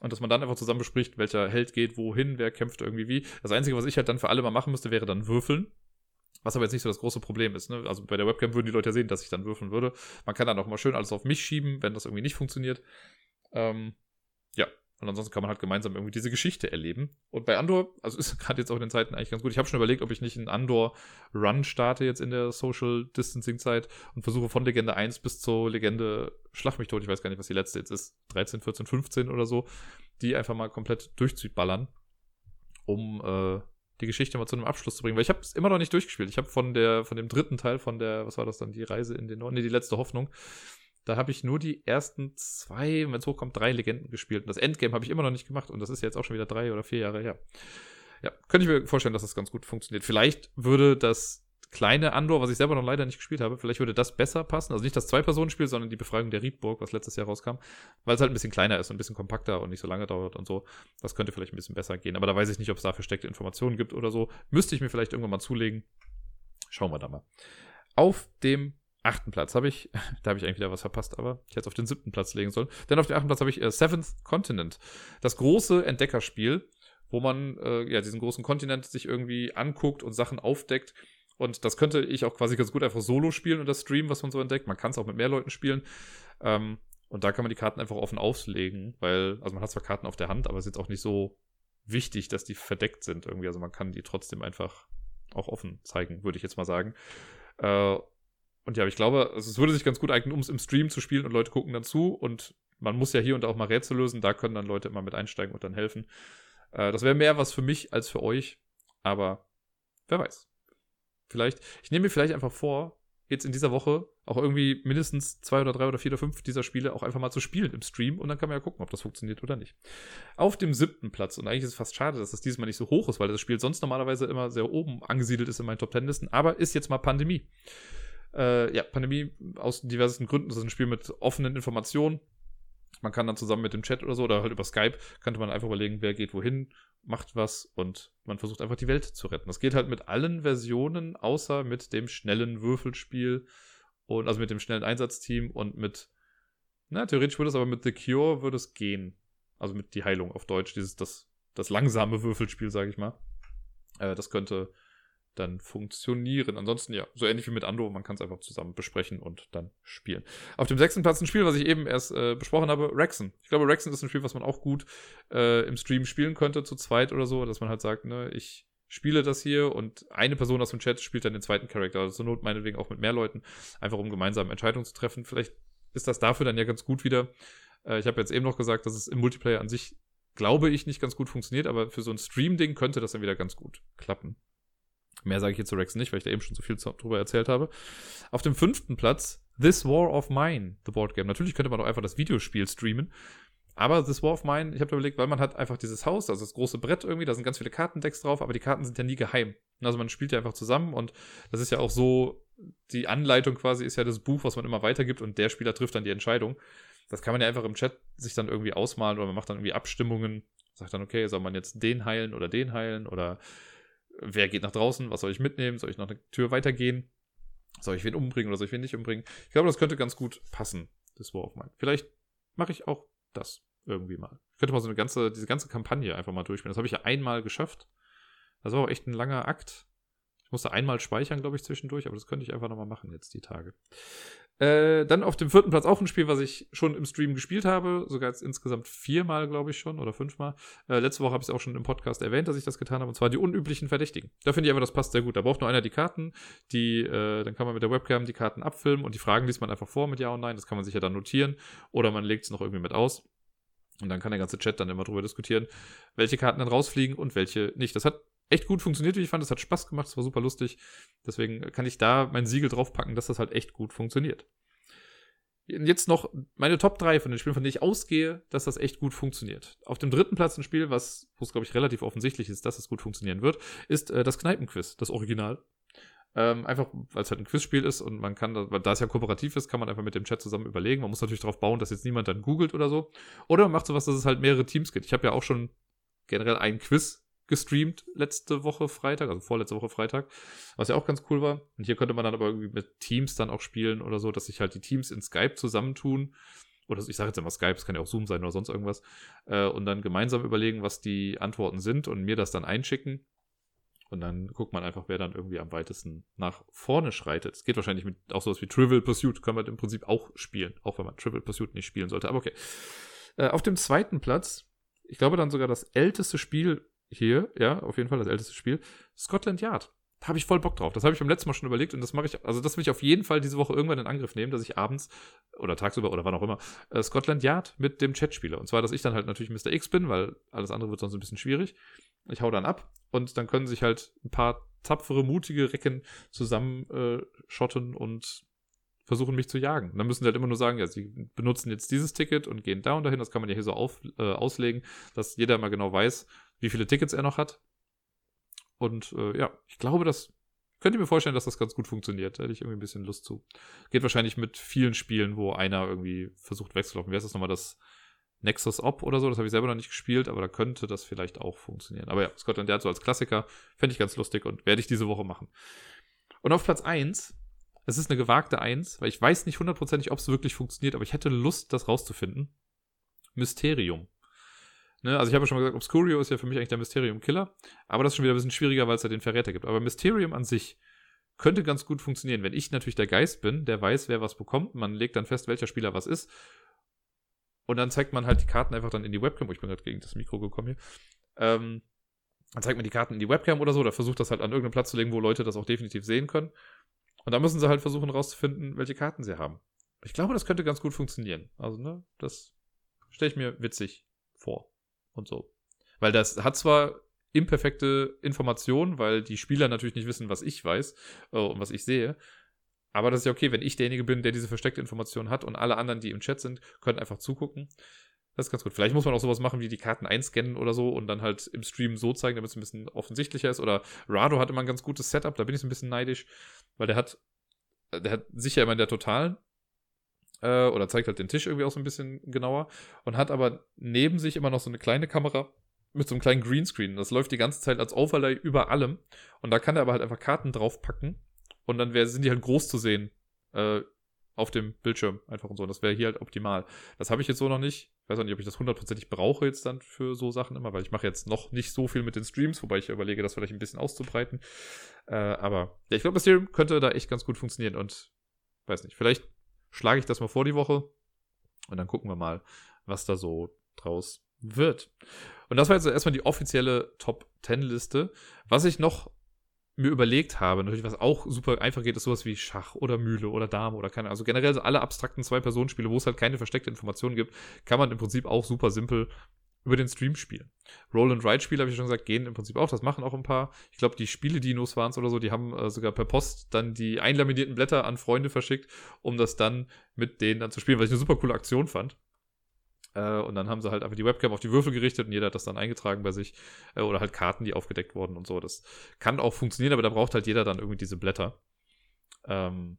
Speaker 1: Und dass man dann einfach zusammen bespricht, welcher Held geht wohin, wer kämpft irgendwie wie. Das Einzige, was ich halt dann für alle mal machen müsste, wäre dann würfeln. Was aber jetzt nicht so das große Problem ist. Ne? Also bei der Webcam würden die Leute ja sehen, dass ich dann würfeln würde. Man kann dann auch mal schön alles auf mich schieben, wenn das irgendwie nicht funktioniert. Ähm, ja, und ansonsten kann man halt gemeinsam irgendwie diese Geschichte erleben. Und bei Andor, also ist gerade jetzt auch in den Zeiten eigentlich ganz gut. Ich habe schon überlegt, ob ich nicht einen Andor-Run starte jetzt in der Social Distancing-Zeit und versuche von Legende 1 bis zur Legende Schlag mich tot, ich weiß gar nicht, was die letzte jetzt ist, 13, 14, 15 oder so, die einfach mal komplett durchzuballern, um äh, die Geschichte mal zu einem Abschluss zu bringen. Weil ich habe es immer noch nicht durchgespielt. Ich habe von der, von dem dritten Teil, von der, was war das dann, die Reise in den Norden, nee, die letzte Hoffnung, da habe ich nur die ersten zwei, wenn es hochkommt, drei Legenden gespielt. Und das Endgame habe ich immer noch nicht gemacht. Und das ist jetzt auch schon wieder drei oder vier Jahre her. Ja, könnte ich mir vorstellen, dass das ganz gut funktioniert. Vielleicht würde das kleine Andor, was ich selber noch leider nicht gespielt habe, vielleicht würde das besser passen. Also nicht das Zwei-Personen-Spiel, sondern die Befragung der Riedburg, was letztes Jahr rauskam, weil es halt ein bisschen kleiner ist und ein bisschen kompakter und nicht so lange dauert und so. Das könnte vielleicht ein bisschen besser gehen. Aber da weiß ich nicht, ob es da versteckte Informationen gibt oder so. Müsste ich mir vielleicht irgendwann mal zulegen. Schauen wir da mal. Auf dem achten Platz habe ich, da habe ich eigentlich wieder was verpasst, aber ich hätte es auf den siebten Platz legen sollen. Denn auf dem achten Platz habe ich äh, Seventh Continent. Das große Entdeckerspiel, wo man äh, ja diesen großen Kontinent sich irgendwie anguckt und Sachen aufdeckt. Und das könnte ich auch quasi ganz gut einfach solo spielen und das streamen, was man so entdeckt. Man kann es auch mit mehr Leuten spielen. Ähm, und da kann man die Karten einfach offen auslegen, weil, also man hat zwar Karten auf der Hand, aber es ist jetzt auch nicht so wichtig, dass die verdeckt sind irgendwie. Also man kann die trotzdem einfach auch offen zeigen, würde ich jetzt mal sagen. Äh, und ja, ich glaube, also es würde sich ganz gut eignen, um es im Stream zu spielen und Leute gucken dann zu. Und man muss ja hier und da auch mal Rätsel lösen. Da können dann Leute immer mit einsteigen und dann helfen. Äh, das wäre mehr was für mich als für euch. Aber wer weiß. Vielleicht, ich nehme mir vielleicht einfach vor, jetzt in dieser Woche auch irgendwie mindestens zwei oder drei oder vier oder fünf dieser Spiele auch einfach mal zu spielen im Stream und dann kann man ja gucken, ob das funktioniert oder nicht. Auf dem siebten Platz, und eigentlich ist es fast schade, dass das dieses Mal nicht so hoch ist, weil das Spiel sonst normalerweise immer sehr oben angesiedelt ist in meinen Top Ten Listen, aber ist jetzt mal Pandemie. Äh, ja, Pandemie aus diversen Gründen. Das ist ein Spiel mit offenen Informationen. Man kann dann zusammen mit dem Chat oder so oder halt über Skype, könnte man einfach überlegen, wer geht wohin, macht was und man versucht einfach die Welt zu retten. Das geht halt mit allen Versionen, außer mit dem schnellen Würfelspiel Und also mit dem schnellen Einsatzteam und mit, na, theoretisch würde es aber mit The Cure würde es gehen. Also mit die Heilung auf Deutsch, dieses, das, das langsame Würfelspiel, sage ich mal. Äh, das könnte dann funktionieren. Ansonsten ja, so ähnlich wie mit Ando, man kann es einfach zusammen besprechen und dann spielen. Auf dem sechsten Platz ein Spiel, was ich eben erst äh, besprochen habe, Rexen. Ich glaube, Rexen ist ein Spiel, was man auch gut äh, im Stream spielen könnte, zu zweit oder so, dass man halt sagt, ne, ich spiele das hier und eine Person aus dem Chat spielt dann den zweiten Charakter. Also zur Not meinetwegen auch mit mehr Leuten, einfach um gemeinsam Entscheidungen zu treffen. Vielleicht ist das dafür dann ja ganz gut wieder. Äh, ich habe jetzt eben noch gesagt, dass es im Multiplayer an sich, glaube ich, nicht ganz gut funktioniert, aber für so ein Stream-Ding könnte das dann wieder ganz gut klappen. Mehr sage ich jetzt zu Rex nicht, weil ich da eben schon so viel drüber erzählt habe. Auf dem fünften Platz This War of Mine, The Board Game. Natürlich könnte man auch einfach das Videospiel streamen. Aber This War of Mine, ich habe überlegt, weil man hat einfach dieses Haus, also das große Brett irgendwie, da sind ganz viele Kartendecks drauf, aber die Karten sind ja nie geheim. Also man spielt ja einfach zusammen und das ist ja auch so, die Anleitung quasi ist ja das Buch, was man immer weitergibt und der Spieler trifft dann die Entscheidung. Das kann man ja einfach im Chat sich dann irgendwie ausmalen oder man macht dann irgendwie Abstimmungen, sagt dann, okay, soll man jetzt den heilen oder den heilen oder wer geht nach draußen, was soll ich mitnehmen, soll ich noch eine Tür weitergehen, soll ich wen umbringen oder soll ich wen nicht umbringen. Ich glaube, das könnte ganz gut passen, das War of Mine. Vielleicht mache ich auch das irgendwie mal. Ich könnte mal so eine ganze, diese ganze Kampagne einfach mal durchspielen. Das habe ich ja einmal geschafft. Das war auch echt ein langer Akt. Ich musste einmal speichern, glaube ich, zwischendurch, aber das könnte ich einfach nochmal machen jetzt die Tage. Äh, dann auf dem vierten Platz auch ein Spiel, was ich schon im Stream gespielt habe, sogar jetzt insgesamt viermal, glaube ich schon, oder fünfmal. Äh, letzte Woche habe ich es auch schon im Podcast erwähnt, dass ich das getan habe, und zwar die unüblichen Verdächtigen. Da finde ich aber, das passt sehr gut. Da braucht nur einer die Karten, die, äh, dann kann man mit der Webcam die Karten abfilmen und die Fragen liest man einfach vor mit Ja und Nein. Das kann man sich ja dann notieren oder man legt es noch irgendwie mit aus. Und dann kann der ganze Chat dann immer drüber diskutieren, welche Karten dann rausfliegen und welche nicht. Das hat echt gut funktioniert, wie ich fand. Es hat Spaß gemacht, es war super lustig. Deswegen kann ich da mein Siegel draufpacken, dass das halt echt gut funktioniert. Jetzt noch meine Top 3 von den Spielen, von denen ich ausgehe, dass das echt gut funktioniert. Auf dem dritten Platz ein Spiel, was, wo es, glaube ich, relativ offensichtlich ist, dass es gut funktionieren wird, ist äh, das Kneipenquiz, das Original. Ähm, einfach, weil es halt ein Quizspiel ist und man kann, da es ja kooperativ ist, kann man einfach mit dem Chat zusammen überlegen. Man muss natürlich darauf bauen, dass jetzt niemand dann googelt oder so. Oder man macht sowas, dass es halt mehrere Teams gibt. Ich habe ja auch schon generell ein Quiz gestreamt letzte Woche Freitag, also vorletzte Woche Freitag, was ja auch ganz cool war. Und hier könnte man dann aber irgendwie mit Teams dann auch spielen oder so, dass sich halt die Teams in Skype zusammentun. Oder ich sage jetzt immer Skype, es kann ja auch Zoom sein oder sonst irgendwas. Äh, und dann gemeinsam überlegen, was die Antworten sind und mir das dann einschicken. Und dann guckt man einfach, wer dann irgendwie am weitesten nach vorne schreitet. Es geht wahrscheinlich mit auch sowas wie Trivial Pursuit, kann man im Prinzip auch spielen, auch wenn man Trivial Pursuit nicht spielen sollte. Aber okay. Äh, auf dem zweiten Platz, ich glaube dann sogar das älteste Spiel hier, ja, auf jeden Fall das älteste Spiel, Scotland Yard. Da habe ich voll Bock drauf. Das habe ich beim letzten Mal schon überlegt und das mache ich, also das will ich auf jeden Fall diese Woche irgendwann in Angriff nehmen, dass ich abends oder tagsüber oder wann auch immer äh, Scotland Yard mit dem Chat spiele. Und zwar, dass ich dann halt natürlich Mr. X bin, weil alles andere wird sonst ein bisschen schwierig. Ich hau dann ab und dann können sich halt ein paar tapfere, mutige Recken zusammen äh, und versuchen mich zu jagen. Und dann müssen sie halt immer nur sagen, ja, sie benutzen jetzt dieses Ticket und gehen da und dahin. Das kann man ja hier so auf, äh, auslegen, dass jeder mal genau weiß, wie viele Tickets er noch hat. Und äh, ja, ich glaube, das könnt ihr mir vorstellen, dass das ganz gut funktioniert. Da hätte ich irgendwie ein bisschen Lust zu. Geht wahrscheinlich mit vielen Spielen, wo einer irgendwie versucht wegzulaufen. Wer ist das nochmal das Nexus Op oder so? Das habe ich selber noch nicht gespielt, aber da könnte das vielleicht auch funktionieren. Aber ja, Scotland Yard so als Klassiker fände ich ganz lustig und werde ich diese Woche machen. Und auf Platz 1, es ist eine gewagte 1, weil ich weiß nicht hundertprozentig, ob es wirklich funktioniert, aber ich hätte Lust, das rauszufinden. Mysterium. Ne, also ich habe ja schon mal gesagt, Obscurio ist ja für mich eigentlich der Mysterium-Killer, aber das ist schon wieder ein bisschen schwieriger, weil es da den Verräter gibt. Aber Mysterium an sich könnte ganz gut funktionieren, wenn ich natürlich der Geist bin, der weiß, wer was bekommt. Man legt dann fest, welcher Spieler was ist. Und dann zeigt man halt die Karten einfach dann in die Webcam. Oh, ich bin gerade gegen das Mikro gekommen hier. Ähm, dann zeigt man die Karten in die Webcam oder so, oder versucht das halt an irgendeinen Platz zu legen, wo Leute das auch definitiv sehen können. Und dann müssen sie halt versuchen rauszufinden, welche Karten sie haben. Ich glaube, das könnte ganz gut funktionieren. Also, ne, das stelle ich mir witzig vor und so. Weil das hat zwar imperfekte Informationen, weil die Spieler natürlich nicht wissen, was ich weiß äh, und was ich sehe. Aber das ist ja okay, wenn ich derjenige bin, der diese versteckte Information hat und alle anderen, die im Chat sind, können einfach zugucken. Das ist ganz gut. Vielleicht muss man auch sowas machen, wie die Karten einscannen oder so und dann halt im Stream so zeigen, damit es ein bisschen offensichtlicher ist. Oder Rado hat immer ein ganz gutes Setup, da bin ich so ein bisschen neidisch, weil der hat, der hat sicher immer in der totalen äh, oder zeigt halt den Tisch irgendwie auch so ein bisschen genauer und hat aber neben sich immer noch so eine kleine Kamera mit so einem kleinen Greenscreen. Das läuft die ganze Zeit als Overlay über allem und da kann er aber halt einfach Karten draufpacken und dann wär, sind die halt groß zu sehen äh, auf dem Bildschirm einfach und so. Und das wäre hier halt optimal. Das habe ich jetzt so noch nicht. Ich weiß auch nicht, ob ich das hundertprozentig brauche jetzt dann für so Sachen immer, weil ich mache jetzt noch nicht so viel mit den Streams, wobei ich überlege, das vielleicht ein bisschen auszubreiten. Äh, aber ja, ich glaube, Ethereum könnte da echt ganz gut funktionieren und weiß nicht, vielleicht schlage ich das mal vor die Woche und dann gucken wir mal, was da so draus wird. Und das war jetzt erstmal die offizielle Top 10 Liste. Was ich noch mir überlegt habe, natürlich was auch super einfach geht, ist sowas wie Schach oder Mühle oder Dame oder keine, also generell so alle abstrakten Zwei-Personen-Spiele, wo es halt keine versteckte Information gibt, kann man im Prinzip auch super simpel über den Stream spielen. Roll and Ride Spiele, habe ich schon gesagt, gehen im Prinzip auch. Das machen auch ein paar. Ich glaube, die Spiele-Dinos waren es oder so, die haben äh, sogar per Post dann die einlaminierten Blätter an Freunde verschickt, um das dann mit denen dann zu spielen, was ich eine super coole Aktion fand. Äh, und dann haben sie halt einfach die Webcam auf die Würfel gerichtet und jeder hat das dann eingetragen bei sich. Äh, oder halt Karten, die aufgedeckt wurden und so. Das kann auch funktionieren, aber da braucht halt jeder dann irgendwie diese Blätter. Ähm,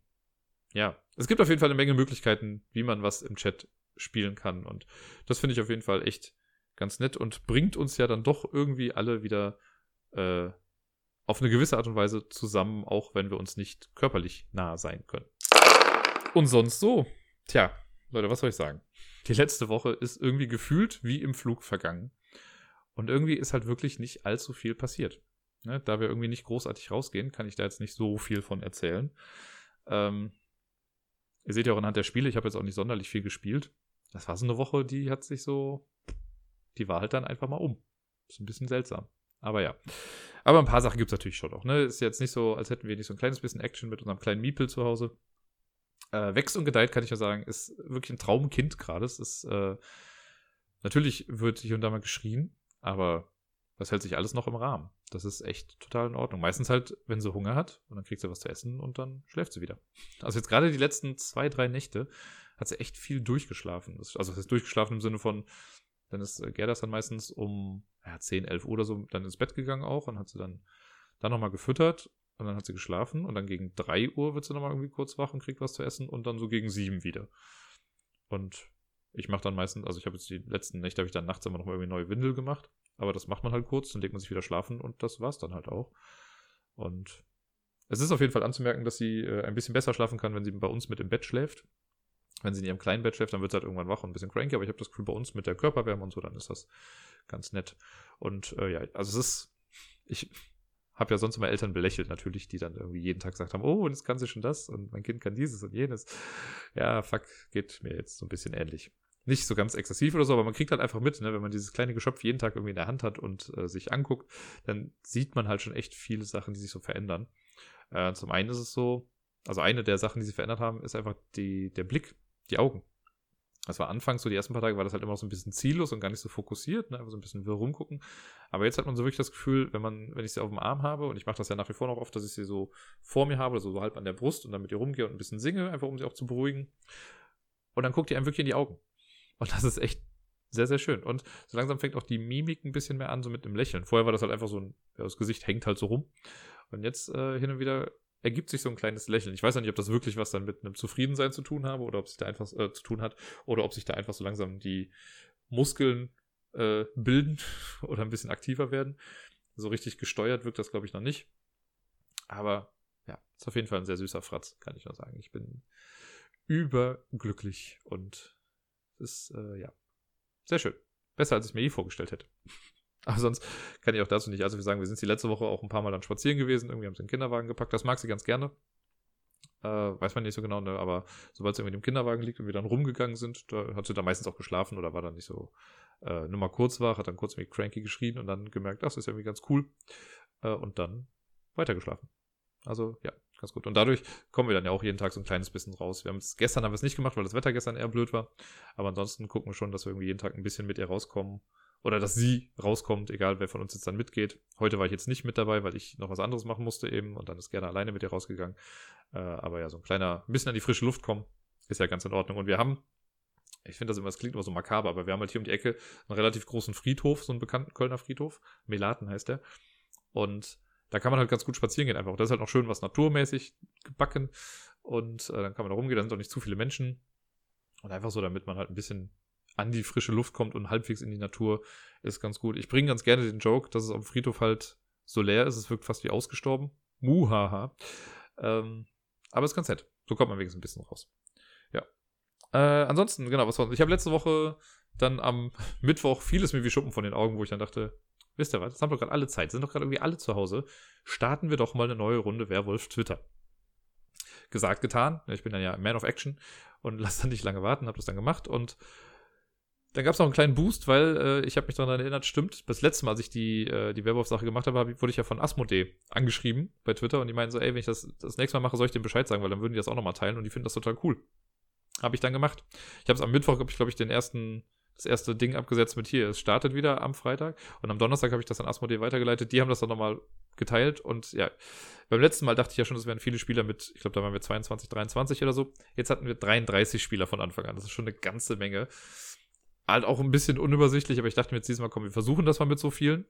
Speaker 1: ja, es gibt auf jeden Fall eine Menge Möglichkeiten, wie man was im Chat spielen kann. Und das finde ich auf jeden Fall echt ganz nett und bringt uns ja dann doch irgendwie alle wieder äh, auf eine gewisse Art und Weise zusammen, auch wenn wir uns nicht körperlich nah sein können. Und sonst so. Tja, Leute, was soll ich sagen? Die letzte Woche ist irgendwie gefühlt wie im Flug vergangen. Und irgendwie ist halt wirklich nicht allzu viel passiert. Ne, da wir irgendwie nicht großartig rausgehen, kann ich da jetzt nicht so viel von erzählen. Ähm, ihr seht ja auch anhand der Spiele, ich habe jetzt auch nicht sonderlich viel gespielt. Das war so eine Woche, die hat sich so, die war halt dann einfach mal um. Ist ein bisschen seltsam. Aber ja. Aber ein paar Sachen gibt es natürlich schon noch. Ne? Ist jetzt nicht so, als hätten wir nicht so ein kleines bisschen Action mit unserem kleinen Miepel zu Hause äh, wächst und gedeiht, kann ich ja sagen, ist wirklich ein Traumkind gerade. Es ist, äh, natürlich wird hier und da mal geschrien, aber das hält sich alles noch im Rahmen. Das ist echt total in Ordnung. Meistens halt, wenn sie Hunger hat und dann kriegt sie was zu essen und dann schläft sie wieder. Also jetzt gerade die letzten zwei, drei Nächte hat sie echt viel durchgeschlafen. Also das ist durchgeschlafen im Sinne von, dann ist äh, Gerdas dann meistens um ja, 10, 11 Uhr oder so dann ins Bett gegangen auch und hat sie dann, dann nochmal gefüttert und dann hat sie geschlafen und dann gegen 3 Uhr wird sie nochmal irgendwie kurz wach und kriegt was zu essen und dann so gegen 7 wieder. Und ich mache dann meistens, also ich habe jetzt die letzten Nächte, habe ich dann nachts immer nochmal irgendwie neue Windel gemacht. Aber das macht man halt kurz, dann legt man sich wieder schlafen und das war's dann halt auch. Und es ist auf jeden Fall anzumerken, dass sie äh, ein bisschen besser schlafen kann, wenn sie bei uns mit im Bett schläft. Wenn sie in ihrem kleinen Bett schläft, dann wird sie halt irgendwann wach und ein bisschen cranky, aber ich habe das Gefühl, bei uns mit der Körperwärme und so, dann ist das ganz nett. Und äh, ja, also es ist, ich, habe ja sonst immer Eltern belächelt, natürlich, die dann irgendwie jeden Tag gesagt haben, oh, und jetzt kann sie schon das und mein Kind kann dieses und jenes. Ja, fuck, geht mir jetzt so ein bisschen ähnlich. Nicht so ganz exzessiv oder so, aber man kriegt halt einfach mit, ne, wenn man dieses kleine Geschöpf jeden Tag irgendwie in der Hand hat und äh, sich anguckt, dann sieht man halt schon echt viele Sachen, die sich so verändern. Äh, zum einen ist es so, also eine der Sachen, die sich verändert haben, ist einfach die, der Blick, die Augen. Das war anfangs so, die ersten paar Tage war das halt immer so ein bisschen ziellos und gar nicht so fokussiert, ne? einfach so ein bisschen rumgucken. Aber jetzt hat man so wirklich das Gefühl, wenn man, wenn ich sie auf dem Arm habe, und ich mache das ja nach wie vor noch oft, dass ich sie so vor mir habe, also so halb an der Brust und dann mit ihr rumgehe und ein bisschen singe, einfach um sie auch zu beruhigen. Und dann guckt ihr einem wirklich in die Augen. Und das ist echt sehr, sehr schön. Und so langsam fängt auch die Mimik ein bisschen mehr an, so mit einem Lächeln. Vorher war das halt einfach so ein, ja, das Gesicht hängt halt so rum. Und jetzt äh, hin und wieder ergibt sich so ein kleines Lächeln. Ich weiß ja nicht, ob das wirklich was dann mit einem Zufriedensein zu tun habe oder ob sich da einfach äh, zu tun hat oder ob sich da einfach so langsam die Muskeln äh, bilden oder ein bisschen aktiver werden. So richtig gesteuert wirkt das, glaube ich, noch nicht. Aber ja, ist auf jeden Fall ein sehr süßer Fratz, kann ich nur sagen. Ich bin überglücklich und ist, äh, ja, sehr schön. Besser, als ich mir je vorgestellt hätte. Aber sonst kann ich auch dazu nicht. Also wir sagen, wir sind die letzte Woche auch ein paar Mal dann spazieren gewesen. Irgendwie haben sie den Kinderwagen gepackt. Das mag sie ganz gerne. Äh, weiß man nicht so genau, ne? aber sobald sie irgendwie im Kinderwagen liegt und wir dann rumgegangen sind, da hat sie dann meistens auch geschlafen oder war dann nicht so äh, nur mal kurz wach, hat dann kurz mit Cranky geschrien und dann gemerkt, das ist irgendwie ganz cool. Äh, und dann weitergeschlafen. Also ja, ganz gut. Und dadurch kommen wir dann ja auch jeden Tag so ein kleines bisschen raus. Wir haben es gestern haben wir es nicht gemacht, weil das Wetter gestern eher blöd war. Aber ansonsten gucken wir schon, dass wir irgendwie jeden Tag ein bisschen mit ihr rauskommen oder dass sie rauskommt, egal wer von uns jetzt dann mitgeht. Heute war ich jetzt nicht mit dabei, weil ich noch was anderes machen musste eben und dann ist gerne alleine mit ihr rausgegangen. Äh, aber ja, so ein kleiner, ein bisschen an die frische Luft kommen, ist ja ganz in Ordnung. Und wir haben, ich finde das immer, das klingt immer so makaber, aber wir haben halt hier um die Ecke einen relativ großen Friedhof, so einen bekannten Kölner Friedhof. Melaten heißt der. Und da kann man halt ganz gut spazieren gehen einfach. Das ist halt noch schön was naturmäßig gebacken. Und äh, dann kann man da rumgehen, da sind auch nicht zu viele Menschen. Und einfach so, damit man halt ein bisschen an die frische Luft kommt und halbwegs in die Natur, ist ganz gut. Ich bringe ganz gerne den Joke, dass es am Friedhof halt so leer ist. Es wirkt fast wie ausgestorben. Muhaha. Ähm, aber ist ganz nett. So kommt man wenigstens ein bisschen raus. Äh, ansonsten, genau, was war Ich habe letzte Woche dann am Mittwoch vieles mir wie Schuppen von den Augen, wo ich dann dachte, wisst ihr was, jetzt haben wir gerade alle Zeit, sind doch gerade irgendwie alle zu Hause. Starten wir doch mal eine neue Runde Werwolf Twitter. Gesagt, getan. Ich bin dann ja Man of Action und lasse dann nicht lange warten, habe das dann gemacht und dann gab es noch einen kleinen Boost, weil äh, ich habe mich daran erinnert, stimmt, das letzte Mal, als ich die, äh, die Werwolf-Sache gemacht habe, hab, wurde ich ja von Asmodee angeschrieben bei Twitter und die meinen so, ey, wenn ich das das nächste Mal mache, soll ich dem Bescheid sagen, weil dann würden die das auch nochmal teilen und die finden das total cool. Habe ich dann gemacht. Ich habe es am Mittwoch, habe ich, glaube ich, den ersten, das erste Ding abgesetzt mit hier. Es startet wieder am Freitag und am Donnerstag habe ich das an Asmodee weitergeleitet. Die haben das dann nochmal geteilt und ja, beim letzten Mal dachte ich ja schon, es wären viele Spieler mit, ich glaube, da waren wir 22, 23 oder so. Jetzt hatten wir 33 Spieler von Anfang an. Das ist schon eine ganze Menge halt auch ein bisschen unübersichtlich, aber ich dachte mir jetzt dieses Mal, komm, wir versuchen das mal mit so vielen.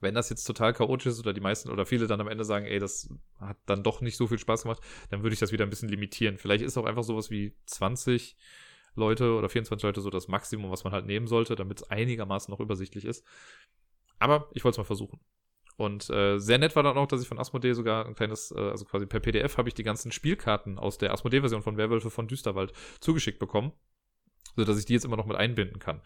Speaker 1: Wenn das jetzt total chaotisch ist oder die meisten oder viele dann am Ende sagen, ey, das hat dann doch nicht so viel Spaß gemacht, dann würde ich das wieder ein bisschen limitieren. Vielleicht ist auch einfach sowas wie 20 Leute oder 24 Leute so das Maximum, was man halt nehmen sollte, damit es einigermaßen noch übersichtlich ist. Aber ich wollte es mal versuchen. Und äh, sehr nett war dann auch, dass ich von Asmodee sogar ein kleines, äh, also quasi per PDF habe ich die ganzen Spielkarten aus der Asmodee-Version von Werwölfe von Düsterwald zugeschickt bekommen sodass ich die jetzt immer noch mit einbinden kann.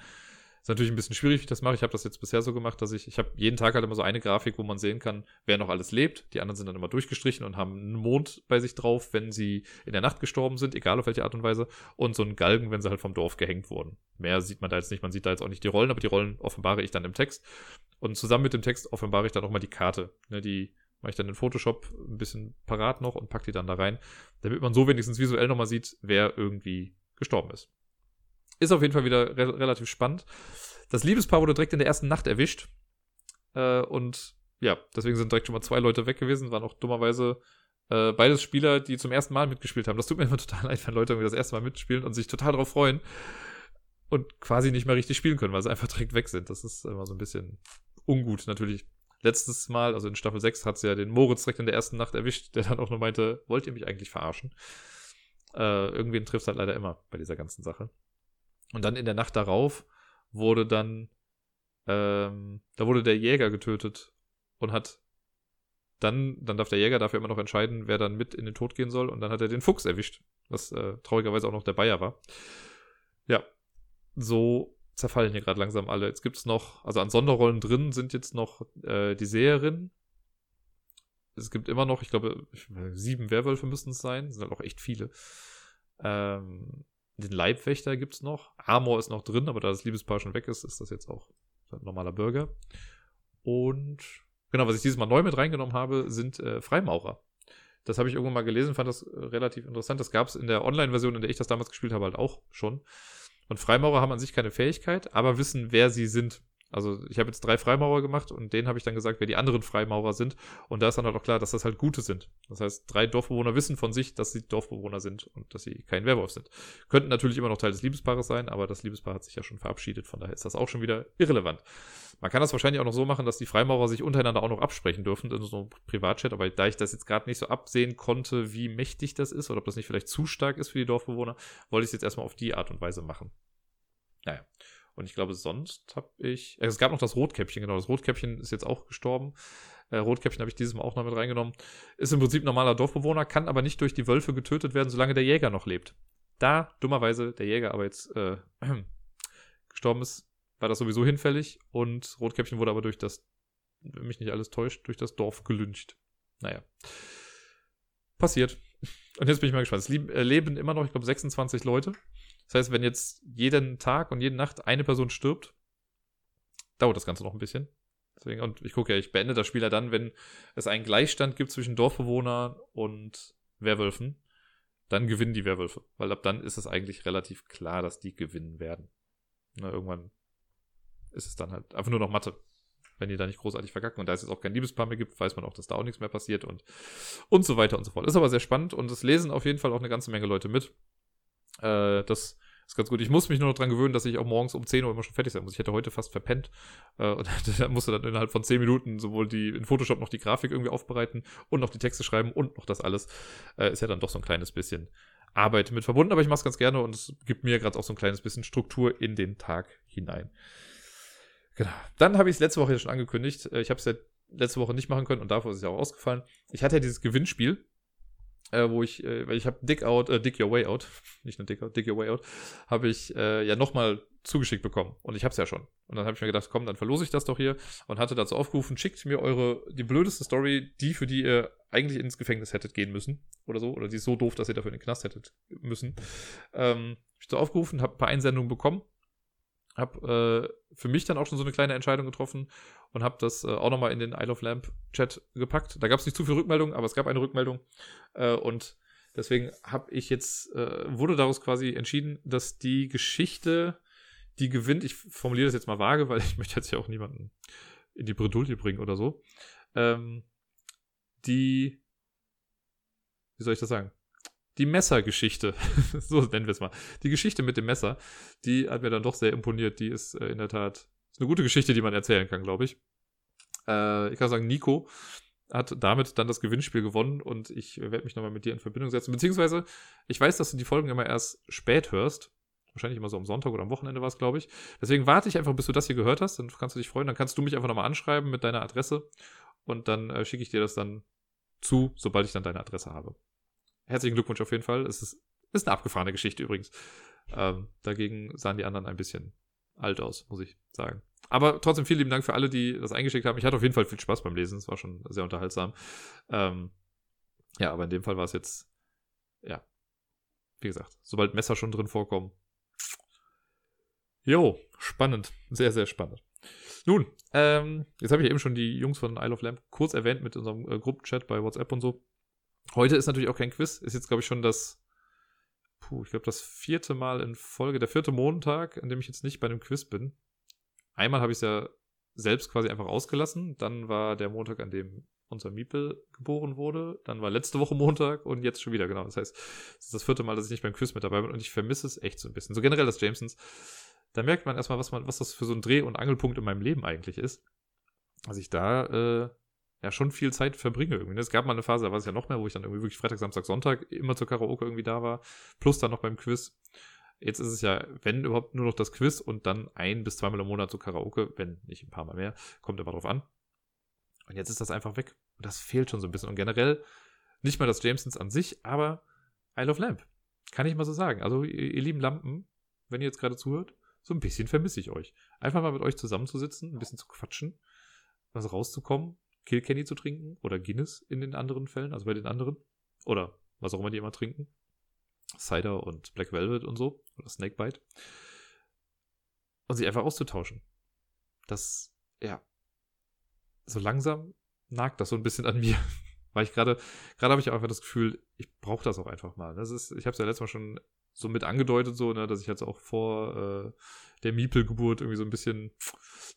Speaker 1: Ist natürlich ein bisschen schwierig, wie ich das mache. Ich habe das jetzt bisher so gemacht, dass ich, ich habe jeden Tag halt immer so eine Grafik, wo man sehen kann, wer noch alles lebt. Die anderen sind dann immer durchgestrichen und haben einen Mond bei sich drauf, wenn sie in der Nacht gestorben sind, egal auf welche Art und Weise. Und so einen Galgen, wenn sie halt vom Dorf gehängt wurden. Mehr sieht man da jetzt nicht. Man sieht da jetzt auch nicht die Rollen, aber die Rollen offenbare ich dann im Text. Und zusammen mit dem Text offenbare ich dann auch mal die Karte. Ne, die mache ich dann in Photoshop ein bisschen parat noch und packe die dann da rein, damit man so wenigstens visuell nochmal sieht, wer irgendwie gestorben ist. Ist auf jeden Fall wieder re relativ spannend. Das Liebespaar wurde direkt in der ersten Nacht erwischt. Äh, und ja, deswegen sind direkt schon mal zwei Leute weg gewesen. Waren auch dummerweise äh, beides Spieler, die zum ersten Mal mitgespielt haben. Das tut mir immer total leid, wenn Leute das erste Mal mitspielen und sich total darauf freuen und quasi nicht mehr richtig spielen können, weil sie einfach direkt weg sind. Das ist immer so ein bisschen ungut. Natürlich, letztes Mal, also in Staffel 6, hat sie ja den Moritz direkt in der ersten Nacht erwischt, der dann auch nur meinte, wollt ihr mich eigentlich verarschen? Äh, irgendwen trifft halt leider immer bei dieser ganzen Sache. Und dann in der Nacht darauf wurde dann, ähm, da wurde der Jäger getötet und hat dann, dann darf der Jäger dafür immer noch entscheiden, wer dann mit in den Tod gehen soll. Und dann hat er den Fuchs erwischt, was äh, traurigerweise auch noch der Bayer war. Ja, so zerfallen hier gerade langsam alle. Jetzt gibt es noch, also an Sonderrollen drin sind jetzt noch äh, die Seherin. Es gibt immer noch, ich glaube, sieben Werwölfe müssen es sein. Das sind halt auch echt viele. Ähm, den Leibwächter gibt es noch. Amor ist noch drin, aber da das Liebespaar schon weg ist, ist das jetzt auch ein normaler Bürger. Und genau, was ich dieses Mal neu mit reingenommen habe, sind äh, Freimaurer. Das habe ich irgendwann mal gelesen, fand das äh, relativ interessant. Das gab es in der Online-Version, in der ich das damals gespielt habe, halt auch schon. Und Freimaurer haben an sich keine Fähigkeit, aber wissen, wer sie sind. Also ich habe jetzt drei Freimaurer gemacht und denen habe ich dann gesagt, wer die anderen Freimaurer sind. Und da ist dann halt auch klar, dass das halt gute sind. Das heißt, drei Dorfbewohner wissen von sich, dass sie Dorfbewohner sind und dass sie kein Werwolf sind. Könnten natürlich immer noch Teil des Liebespaares sein, aber das Liebespaar hat sich ja schon verabschiedet. Von daher ist das auch schon wieder irrelevant. Man kann das wahrscheinlich auch noch so machen, dass die Freimaurer sich untereinander auch noch absprechen dürfen in so einem Privatchat. Aber da ich das jetzt gerade nicht so absehen konnte, wie mächtig das ist oder ob das nicht vielleicht zu stark ist für die Dorfbewohner, wollte ich es jetzt erstmal auf die Art und Weise machen. Naja. Und ich glaube, sonst habe ich. Äh, es gab noch das Rotkäppchen, genau. Das Rotkäppchen ist jetzt auch gestorben. Äh, Rotkäppchen habe ich dieses Mal auch noch mit reingenommen. Ist im Prinzip normaler Dorfbewohner, kann aber nicht durch die Wölfe getötet werden, solange der Jäger noch lebt. Da, dummerweise, der Jäger aber jetzt äh, gestorben ist, war das sowieso hinfällig. Und Rotkäppchen wurde aber durch das, wenn mich nicht alles täuscht, durch das Dorf gelüncht. Naja. Passiert. Und jetzt bin ich mal gespannt. Es äh, leben immer noch, ich glaube, 26 Leute. Das heißt, wenn jetzt jeden Tag und jede Nacht eine Person stirbt, dauert das Ganze noch ein bisschen. Deswegen, und ich gucke ja, ich beende das Spiel ja dann, wenn es einen Gleichstand gibt zwischen Dorfbewohnern und Werwölfen, dann gewinnen die Werwölfe. Weil ab dann ist es eigentlich relativ klar, dass die gewinnen werden. Na, irgendwann ist es dann halt einfach nur noch Mathe. Wenn die da nicht großartig verkacken und da es jetzt auch kein Liebespaar mehr gibt, weiß man auch, dass da auch nichts mehr passiert und, und so weiter und so fort. Ist aber sehr spannend und es lesen auf jeden Fall auch eine ganze Menge Leute mit. Äh, das ist ganz gut. Ich muss mich nur noch dran gewöhnen, dass ich auch morgens um 10 Uhr immer schon fertig sein muss. Ich hätte heute fast verpennt. Äh, und dann musste dann innerhalb von 10 Minuten sowohl die in Photoshop noch die Grafik irgendwie aufbereiten und noch die Texte schreiben und noch das alles. Äh, ist ja dann doch so ein kleines bisschen Arbeit mit verbunden, aber ich mache es ganz gerne und es gibt mir gerade auch so ein kleines bisschen Struktur in den Tag hinein. Genau. Dann habe ich es letzte Woche schon angekündigt. Äh, ich habe es ja letzte Woche nicht machen können und dafür ist es ja auch ausgefallen. Ich hatte ja dieses Gewinnspiel äh, wo ich, äh, weil ich habe Dick Out, äh, Dick Your Way Out, nicht nur Dick Out, Dick Your Way Out, habe ich äh, ja nochmal zugeschickt bekommen. Und ich habe es ja schon. Und dann habe ich mir gedacht, komm, dann verlose ich das doch hier und hatte dazu aufgerufen, schickt mir eure, die blödeste Story, die, für die ihr eigentlich ins Gefängnis hättet gehen müssen oder so, oder die ist so doof, dass ihr dafür in den Knast hättet müssen. Ähm, ich so aufgerufen, habe ein paar Einsendungen bekommen, habe äh, für mich dann auch schon so eine kleine Entscheidung getroffen und habe das äh, auch nochmal in den Isle of Lamp Chat gepackt. Da gab es nicht zu viel Rückmeldung, aber es gab eine Rückmeldung äh, und deswegen habe ich jetzt, äh, wurde daraus quasi entschieden, dass die Geschichte die gewinnt, ich formuliere das jetzt mal vage, weil ich möchte jetzt ja auch niemanden in die Bredouille bringen oder so. Ähm, die, wie soll ich das sagen? Die Messergeschichte, so nennen wir es mal. Die Geschichte mit dem Messer, die hat mir dann doch sehr imponiert. Die ist äh, in der Tat ist eine gute Geschichte, die man erzählen kann, glaube ich. Äh, ich kann sagen, Nico hat damit dann das Gewinnspiel gewonnen und ich werde mich nochmal mit dir in Verbindung setzen. Beziehungsweise, ich weiß, dass du die Folgen immer erst spät hörst Wahrscheinlich immer so am Sonntag oder am Wochenende war es, glaube ich. Deswegen warte ich einfach, bis du das hier gehört hast. Dann kannst du dich freuen. Dann kannst du mich einfach nochmal anschreiben mit deiner Adresse. Und dann äh, schicke ich dir das dann zu, sobald ich dann deine Adresse habe. Herzlichen Glückwunsch auf jeden Fall. Es ist, ist eine abgefahrene Geschichte übrigens. Ähm, dagegen sahen die anderen ein bisschen alt aus, muss ich sagen. Aber trotzdem vielen lieben Dank für alle, die das eingeschickt haben. Ich hatte auf jeden Fall viel Spaß beim Lesen. Es war schon sehr unterhaltsam. Ähm, ja, aber in dem Fall war es jetzt, ja, wie gesagt, sobald Messer schon drin vorkommen, Jo, spannend. Sehr, sehr spannend. Nun, ähm, jetzt habe ich eben schon die Jungs von Isle of Lamp kurz erwähnt mit unserem äh, Gruppenchat bei WhatsApp und so. Heute ist natürlich auch kein Quiz. Ist jetzt, glaube ich, schon das, puh, ich glaube, das vierte Mal in Folge, der vierte Montag, an dem ich jetzt nicht bei einem Quiz bin. Einmal habe ich es ja selbst quasi einfach ausgelassen. Dann war der Montag, an dem unser Miepel geboren wurde. Dann war letzte Woche Montag und jetzt schon wieder, genau. Das heißt, es ist das vierte Mal, dass ich nicht beim Quiz mit dabei bin und ich vermisse es echt so ein bisschen. So generell das Jamesons da merkt man erstmal, was, man, was das für so ein Dreh- und Angelpunkt in meinem Leben eigentlich ist. Dass ich da äh, ja schon viel Zeit verbringe irgendwie. Es gab mal eine Phase, da war es ja noch mehr, wo ich dann irgendwie wirklich Freitag, Samstag, Sonntag immer zur Karaoke irgendwie da war. Plus dann noch beim Quiz. Jetzt ist es ja, wenn überhaupt nur noch das Quiz und dann ein bis zweimal im Monat zur Karaoke, wenn nicht ein paar Mal mehr, kommt immer drauf an. Und jetzt ist das einfach weg. Und das fehlt schon so ein bisschen. Und generell nicht mal das Jamesons an sich, aber I Love Lamp. Kann ich mal so sagen. Also, ihr, ihr lieben Lampen, wenn ihr jetzt gerade zuhört, so ein bisschen vermisse ich euch. Einfach mal mit euch zusammenzusitzen, ein bisschen zu quatschen, was rauszukommen, Kilkenny zu trinken oder Guinness in den anderen Fällen, also bei den anderen. Oder was auch immer die immer trinken. Cider und Black Velvet und so. Oder Snakebite. Und sie einfach auszutauschen. Das, ja. So langsam nagt das so ein bisschen an mir. Weil ich gerade, gerade habe ich einfach das Gefühl, ich brauche das auch einfach mal. Das ist, ich habe es ja letztes Mal schon so mit angedeutet, so, ne, dass ich jetzt auch vor äh, der Miepel-Geburt irgendwie so ein bisschen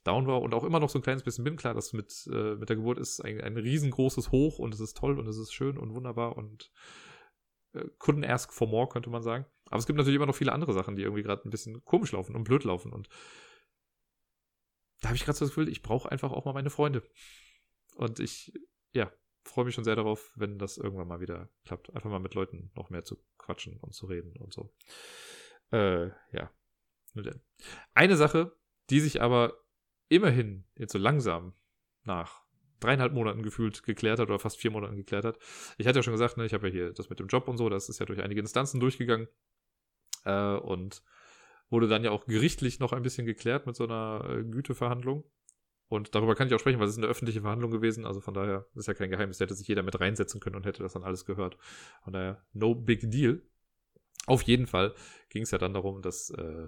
Speaker 1: down war und auch immer noch so ein kleines bisschen bin. Klar, dass mit, äh, mit der Geburt ist ein, ein riesengroßes Hoch und es ist toll und es ist schön und wunderbar und äh, couldn't ask for more, könnte man sagen. Aber es gibt natürlich immer noch viele andere Sachen, die irgendwie gerade ein bisschen komisch laufen und blöd laufen und da habe ich gerade so das Gefühl, ich brauche einfach auch mal meine Freunde. Und ich, ja, freue mich schon sehr darauf, wenn das irgendwann mal wieder klappt. Einfach mal mit Leuten noch mehr zu quatschen und zu reden und so. Äh, ja. Eine Sache, die sich aber immerhin jetzt so langsam nach dreieinhalb Monaten gefühlt geklärt hat oder fast vier Monaten geklärt hat. Ich hatte ja schon gesagt, ne, ich habe ja hier das mit dem Job und so, das ist ja durch einige Instanzen durchgegangen äh, und wurde dann ja auch gerichtlich noch ein bisschen geklärt mit so einer äh, Güteverhandlung. Und darüber kann ich auch sprechen, weil es ist eine öffentliche Verhandlung gewesen. Also von daher ist ja kein Geheimnis. Da hätte sich jeder mit reinsetzen können und hätte das dann alles gehört. Von daher, no big deal. Auf jeden Fall ging es ja dann darum, dass äh,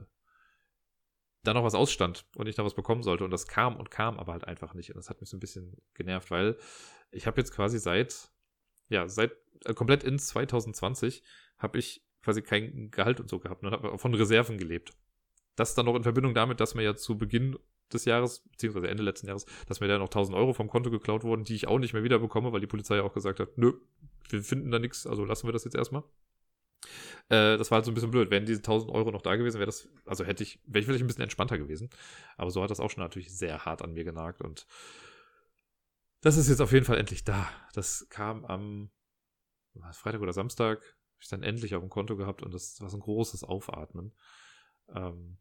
Speaker 1: da noch was ausstand und ich noch was bekommen sollte. Und das kam und kam aber halt einfach nicht. Und das hat mich so ein bisschen genervt, weil ich habe jetzt quasi seit, ja, seit äh, komplett in 2020 habe ich quasi kein Gehalt und so gehabt und habe von Reserven gelebt. Das dann noch in Verbindung damit, dass mir ja zu Beginn des Jahres, beziehungsweise Ende letzten Jahres, dass mir da noch 1000 Euro vom Konto geklaut wurden, die ich auch nicht mehr wieder bekomme, weil die Polizei auch gesagt hat, nö, wir finden da nichts, also lassen wir das jetzt erstmal. Äh, das war halt so ein bisschen blöd. Wären diese 1000 Euro noch da gewesen, wäre das, also hätte ich, wäre ich vielleicht ein bisschen entspannter gewesen. Aber so hat das auch schon natürlich sehr hart an mir genagt und das ist jetzt auf jeden Fall endlich da. Das kam am Freitag oder Samstag, habe ich dann endlich auf dem Konto gehabt und das war so ein großes Aufatmen. Ähm,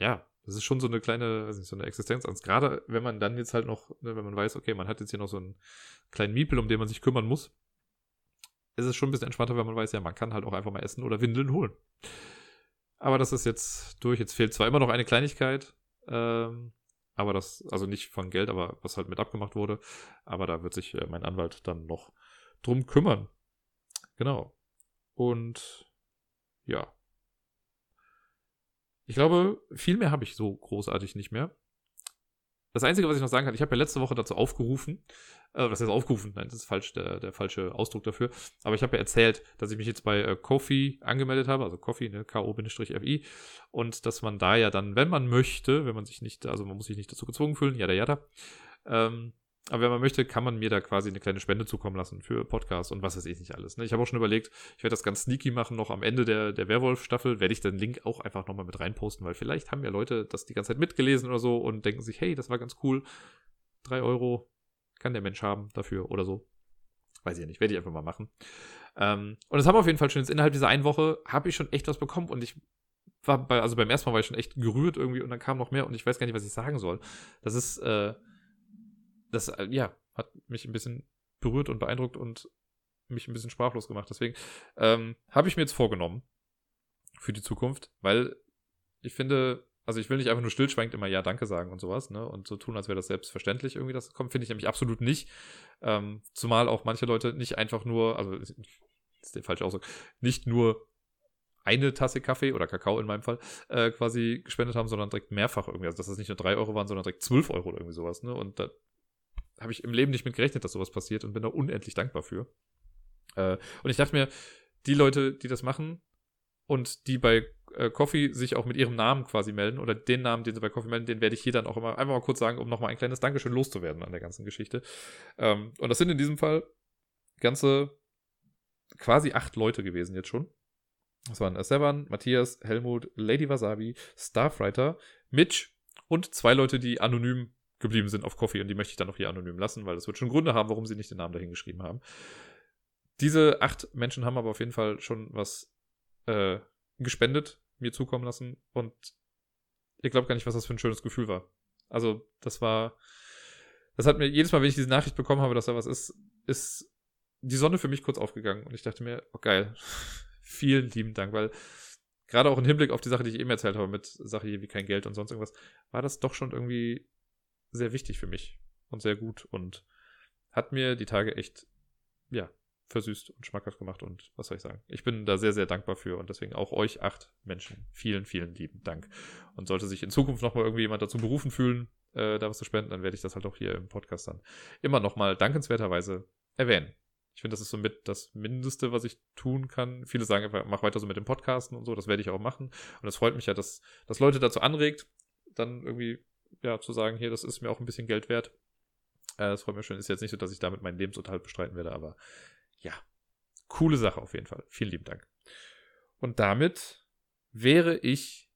Speaker 1: ja, das ist schon so eine kleine, weiß nicht, so eine Existenzangst. Gerade wenn man dann jetzt halt noch, ne, wenn man weiß, okay, man hat jetzt hier noch so einen kleinen Miepel, um den man sich kümmern muss. ist es schon ein bisschen entspannter, wenn man weiß, ja, man kann halt auch einfach mal essen oder Windeln holen. Aber das ist jetzt durch. Jetzt fehlt zwar immer noch eine Kleinigkeit, ähm, aber das, also nicht von Geld, aber was halt mit abgemacht wurde. Aber da wird sich äh, mein Anwalt dann noch drum kümmern. Genau. Und ja. Ich glaube, viel mehr habe ich so großartig nicht mehr. Das Einzige, was ich noch sagen kann, ich habe ja letzte Woche dazu aufgerufen, äh, was heißt aufgerufen? Nein, das ist falsch, der, der falsche Ausdruck dafür. Aber ich habe ja erzählt, dass ich mich jetzt bei äh, Kofi angemeldet habe, also Kofi, ne, K-O-F-I. Und dass man da ja dann, wenn man möchte, wenn man sich nicht, also man muss sich nicht dazu gezwungen fühlen, ja, jada, ähm, aber wenn man möchte, kann man mir da quasi eine kleine Spende zukommen lassen für Podcast und was weiß ich nicht alles. Ne? Ich habe auch schon überlegt, ich werde das ganz sneaky machen, noch am Ende der, der Werwolf-Staffel, werde ich den Link auch einfach nochmal mit reinposten, weil vielleicht haben ja Leute das die ganze Zeit mitgelesen oder so und denken sich, hey, das war ganz cool. Drei Euro kann der Mensch haben dafür oder so. Weiß ich ja nicht, werde ich einfach mal machen. Ähm, und es haben auf jeden Fall schon jetzt innerhalb dieser einen Woche, habe ich schon echt was bekommen und ich war bei, also beim ersten Mal war ich schon echt gerührt irgendwie und dann kam noch mehr und ich weiß gar nicht, was ich sagen soll. Das ist, äh, das, äh, ja, hat mich ein bisschen berührt und beeindruckt und mich ein bisschen sprachlos gemacht. Deswegen ähm, habe ich mir jetzt vorgenommen für die Zukunft, weil ich finde, also ich will nicht einfach nur stillschweigend immer Ja, danke sagen und sowas, ne? Und so tun, als wäre das selbstverständlich irgendwie, das kommt, finde ich nämlich absolut nicht. Ähm, zumal auch manche Leute nicht einfach nur, also ist der falsche Ausdruck, nicht nur eine Tasse Kaffee oder Kakao in meinem Fall äh, quasi gespendet haben, sondern direkt mehrfach irgendwie. Also dass das nicht nur drei Euro waren, sondern direkt zwölf Euro oder irgendwie sowas, ne? Und da habe ich im Leben nicht mit gerechnet, dass sowas passiert und bin da unendlich dankbar für. Äh, und ich dachte mir, die Leute, die das machen und die bei äh, Coffee sich auch mit ihrem Namen quasi melden oder den Namen, den sie bei Coffee melden, den werde ich hier dann auch immer einfach mal kurz sagen, um nochmal ein kleines Dankeschön loszuwerden an der ganzen Geschichte. Ähm, und das sind in diesem Fall ganze quasi acht Leute gewesen jetzt schon. Das waren Sevan, Matthias, Helmut, Lady Wasabi, Starfighter, Mitch und zwei Leute, die anonym geblieben sind auf Coffee und die möchte ich dann auch hier anonym lassen, weil das wird schon Gründe haben, warum sie nicht den Namen dahin geschrieben haben. Diese acht Menschen haben aber auf jeden Fall schon was äh, gespendet, mir zukommen lassen und ihr glaubt gar nicht, was das für ein schönes Gefühl war. Also, das war, das hat mir jedes Mal, wenn ich diese Nachricht bekommen habe, dass da was ist, ist die Sonne für mich kurz aufgegangen und ich dachte mir, oh geil, vielen lieben Dank, weil gerade auch im Hinblick auf die Sache, die ich eben erzählt habe, mit Sache hier wie kein Geld und sonst irgendwas, war das doch schon irgendwie sehr wichtig für mich und sehr gut und hat mir die Tage echt, ja, versüßt und schmackhaft gemacht und was soll ich sagen. Ich bin da sehr, sehr dankbar für und deswegen auch euch acht Menschen. Vielen, vielen lieben Dank. Und sollte sich in Zukunft nochmal irgendwie jemand dazu berufen fühlen, äh, da was zu spenden, dann werde ich das halt auch hier im Podcast dann immer nochmal dankenswerterweise erwähnen. Ich finde, das ist somit das Mindeste, was ich tun kann. Viele sagen einfach, mach weiter so mit dem Podcasten und so, das werde ich auch machen. Und es freut mich ja, dass, dass Leute dazu anregt, dann irgendwie ja, zu sagen, hier, das ist mir auch ein bisschen Geld wert. Äh, das freut mich schon. Ist jetzt nicht so, dass ich damit meinen Lebensunterhalt bestreiten werde, aber ja, coole Sache auf jeden Fall. Vielen lieben Dank. Und damit wäre ich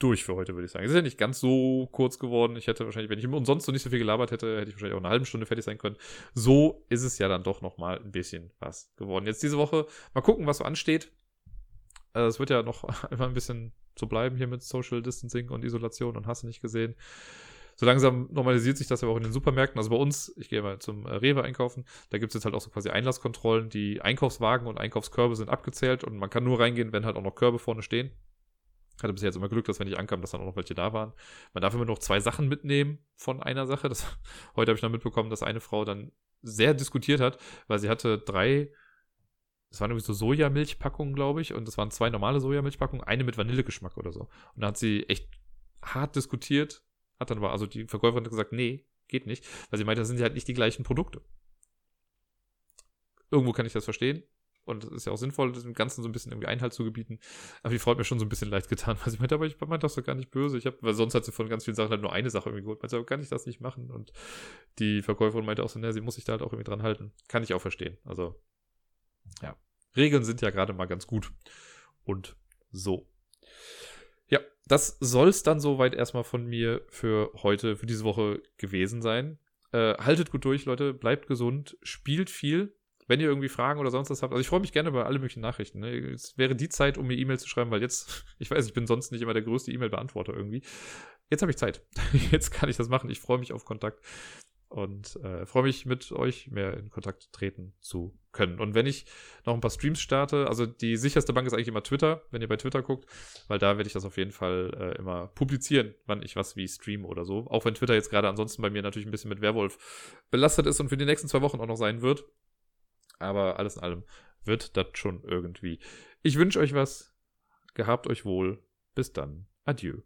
Speaker 1: durch für heute, würde ich sagen. Es ist ja nicht ganz so kurz geworden. Ich hätte wahrscheinlich, wenn ich umsonst so nicht so viel gelabert hätte, hätte ich wahrscheinlich auch eine halbe Stunde fertig sein können. So ist es ja dann doch nochmal ein bisschen was geworden. Jetzt diese Woche mal gucken, was so ansteht. Äh, es wird ja noch immer ein bisschen so bleiben hier mit Social Distancing und Isolation und hast du nicht gesehen. So langsam normalisiert sich das ja auch in den Supermärkten. Also bei uns, ich gehe mal zum äh, Rewe einkaufen, da gibt es jetzt halt auch so quasi Einlasskontrollen. Die Einkaufswagen und Einkaufskörbe sind abgezählt und man kann nur reingehen, wenn halt auch noch Körbe vorne stehen. Hatte bisher jetzt immer Glück, dass wenn ich ankam, dass dann auch noch welche da waren. Man darf immer noch zwei Sachen mitnehmen von einer Sache. Das, heute habe ich dann mitbekommen, dass eine Frau dann sehr diskutiert hat, weil sie hatte drei das waren irgendwie so Sojamilchpackungen, glaube ich, und das waren zwei normale Sojamilchpackungen, eine mit Vanillegeschmack oder so. Und da hat sie echt hart diskutiert, hat dann aber, also die Verkäuferin hat gesagt, nee, geht nicht, weil sie meinte, das sind halt nicht die gleichen Produkte. Irgendwo kann ich das verstehen. Und es ist ja auch sinnvoll, dem Ganzen so ein bisschen irgendwie Einhalt zu gebieten. Aber die Frau hat mir schon so ein bisschen leid getan, weil sie meinte, aber ich meinte das doch gar nicht böse. Ich habe, weil sonst hat sie von ganz vielen Sachen halt nur eine Sache irgendwie geholt. Meinte, aber kann ich das nicht machen? Und die Verkäuferin meinte auch so, naja, sie muss sich da halt auch irgendwie dran halten. Kann ich auch verstehen. Also ja, Regeln sind ja gerade mal ganz gut. Und so. Ja, das soll es dann soweit erstmal von mir für heute, für diese Woche gewesen sein. Äh, haltet gut durch, Leute, bleibt gesund, spielt viel. Wenn ihr irgendwie Fragen oder sonst was habt, also ich freue mich gerne über alle möglichen Nachrichten. Ne? Es wäre die Zeit, um mir E-Mails zu schreiben, weil jetzt, ich weiß, ich bin sonst nicht immer der größte E-Mail-Beantworter irgendwie. Jetzt habe ich Zeit. Jetzt kann ich das machen. Ich freue mich auf Kontakt. Und äh, freue mich, mit euch mehr in Kontakt treten zu können. Und wenn ich noch ein paar Streams starte, also die sicherste Bank ist eigentlich immer Twitter, wenn ihr bei Twitter guckt, weil da werde ich das auf jeden Fall äh, immer publizieren, wann ich was wie stream oder so. Auch wenn Twitter jetzt gerade ansonsten bei mir natürlich ein bisschen mit Werwolf belastet ist und für die nächsten zwei Wochen auch noch sein wird. Aber alles in allem wird das schon irgendwie. Ich wünsche euch was. Gehabt euch wohl. Bis dann. Adieu.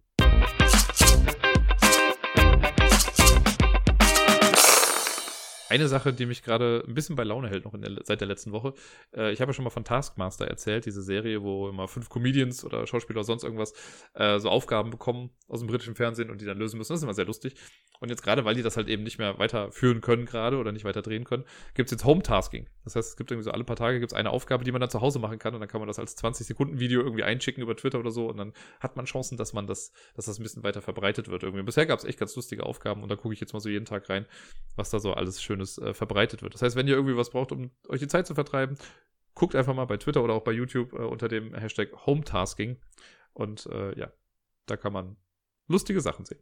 Speaker 1: Eine Sache, die mich gerade ein bisschen bei Laune hält, noch der, seit der letzten Woche. Äh, ich habe ja schon mal von Taskmaster erzählt, diese Serie, wo immer fünf Comedians oder Schauspieler oder sonst irgendwas äh, so Aufgaben bekommen aus dem britischen Fernsehen und die dann lösen müssen. Das ist immer sehr lustig. Und jetzt gerade, weil die das halt eben nicht mehr weiterführen können gerade oder nicht weiter drehen können, gibt es jetzt Home-Tasking. Das heißt, es gibt irgendwie so alle paar Tage gibt's eine Aufgabe, die man dann zu Hause machen kann und dann kann man das als 20-Sekunden-Video irgendwie einschicken über Twitter oder so und dann hat man Chancen, dass man das, dass das ein bisschen weiter verbreitet wird irgendwie. Bisher gab es echt ganz lustige Aufgaben und da gucke ich jetzt mal so jeden Tag rein, was da so alles Schönes äh, verbreitet wird. Das heißt, wenn ihr irgendwie was braucht, um euch die Zeit zu vertreiben, guckt einfach mal bei Twitter oder auch bei YouTube äh, unter dem Hashtag Hometasking und äh, ja, da kann man lustige Sachen sehen.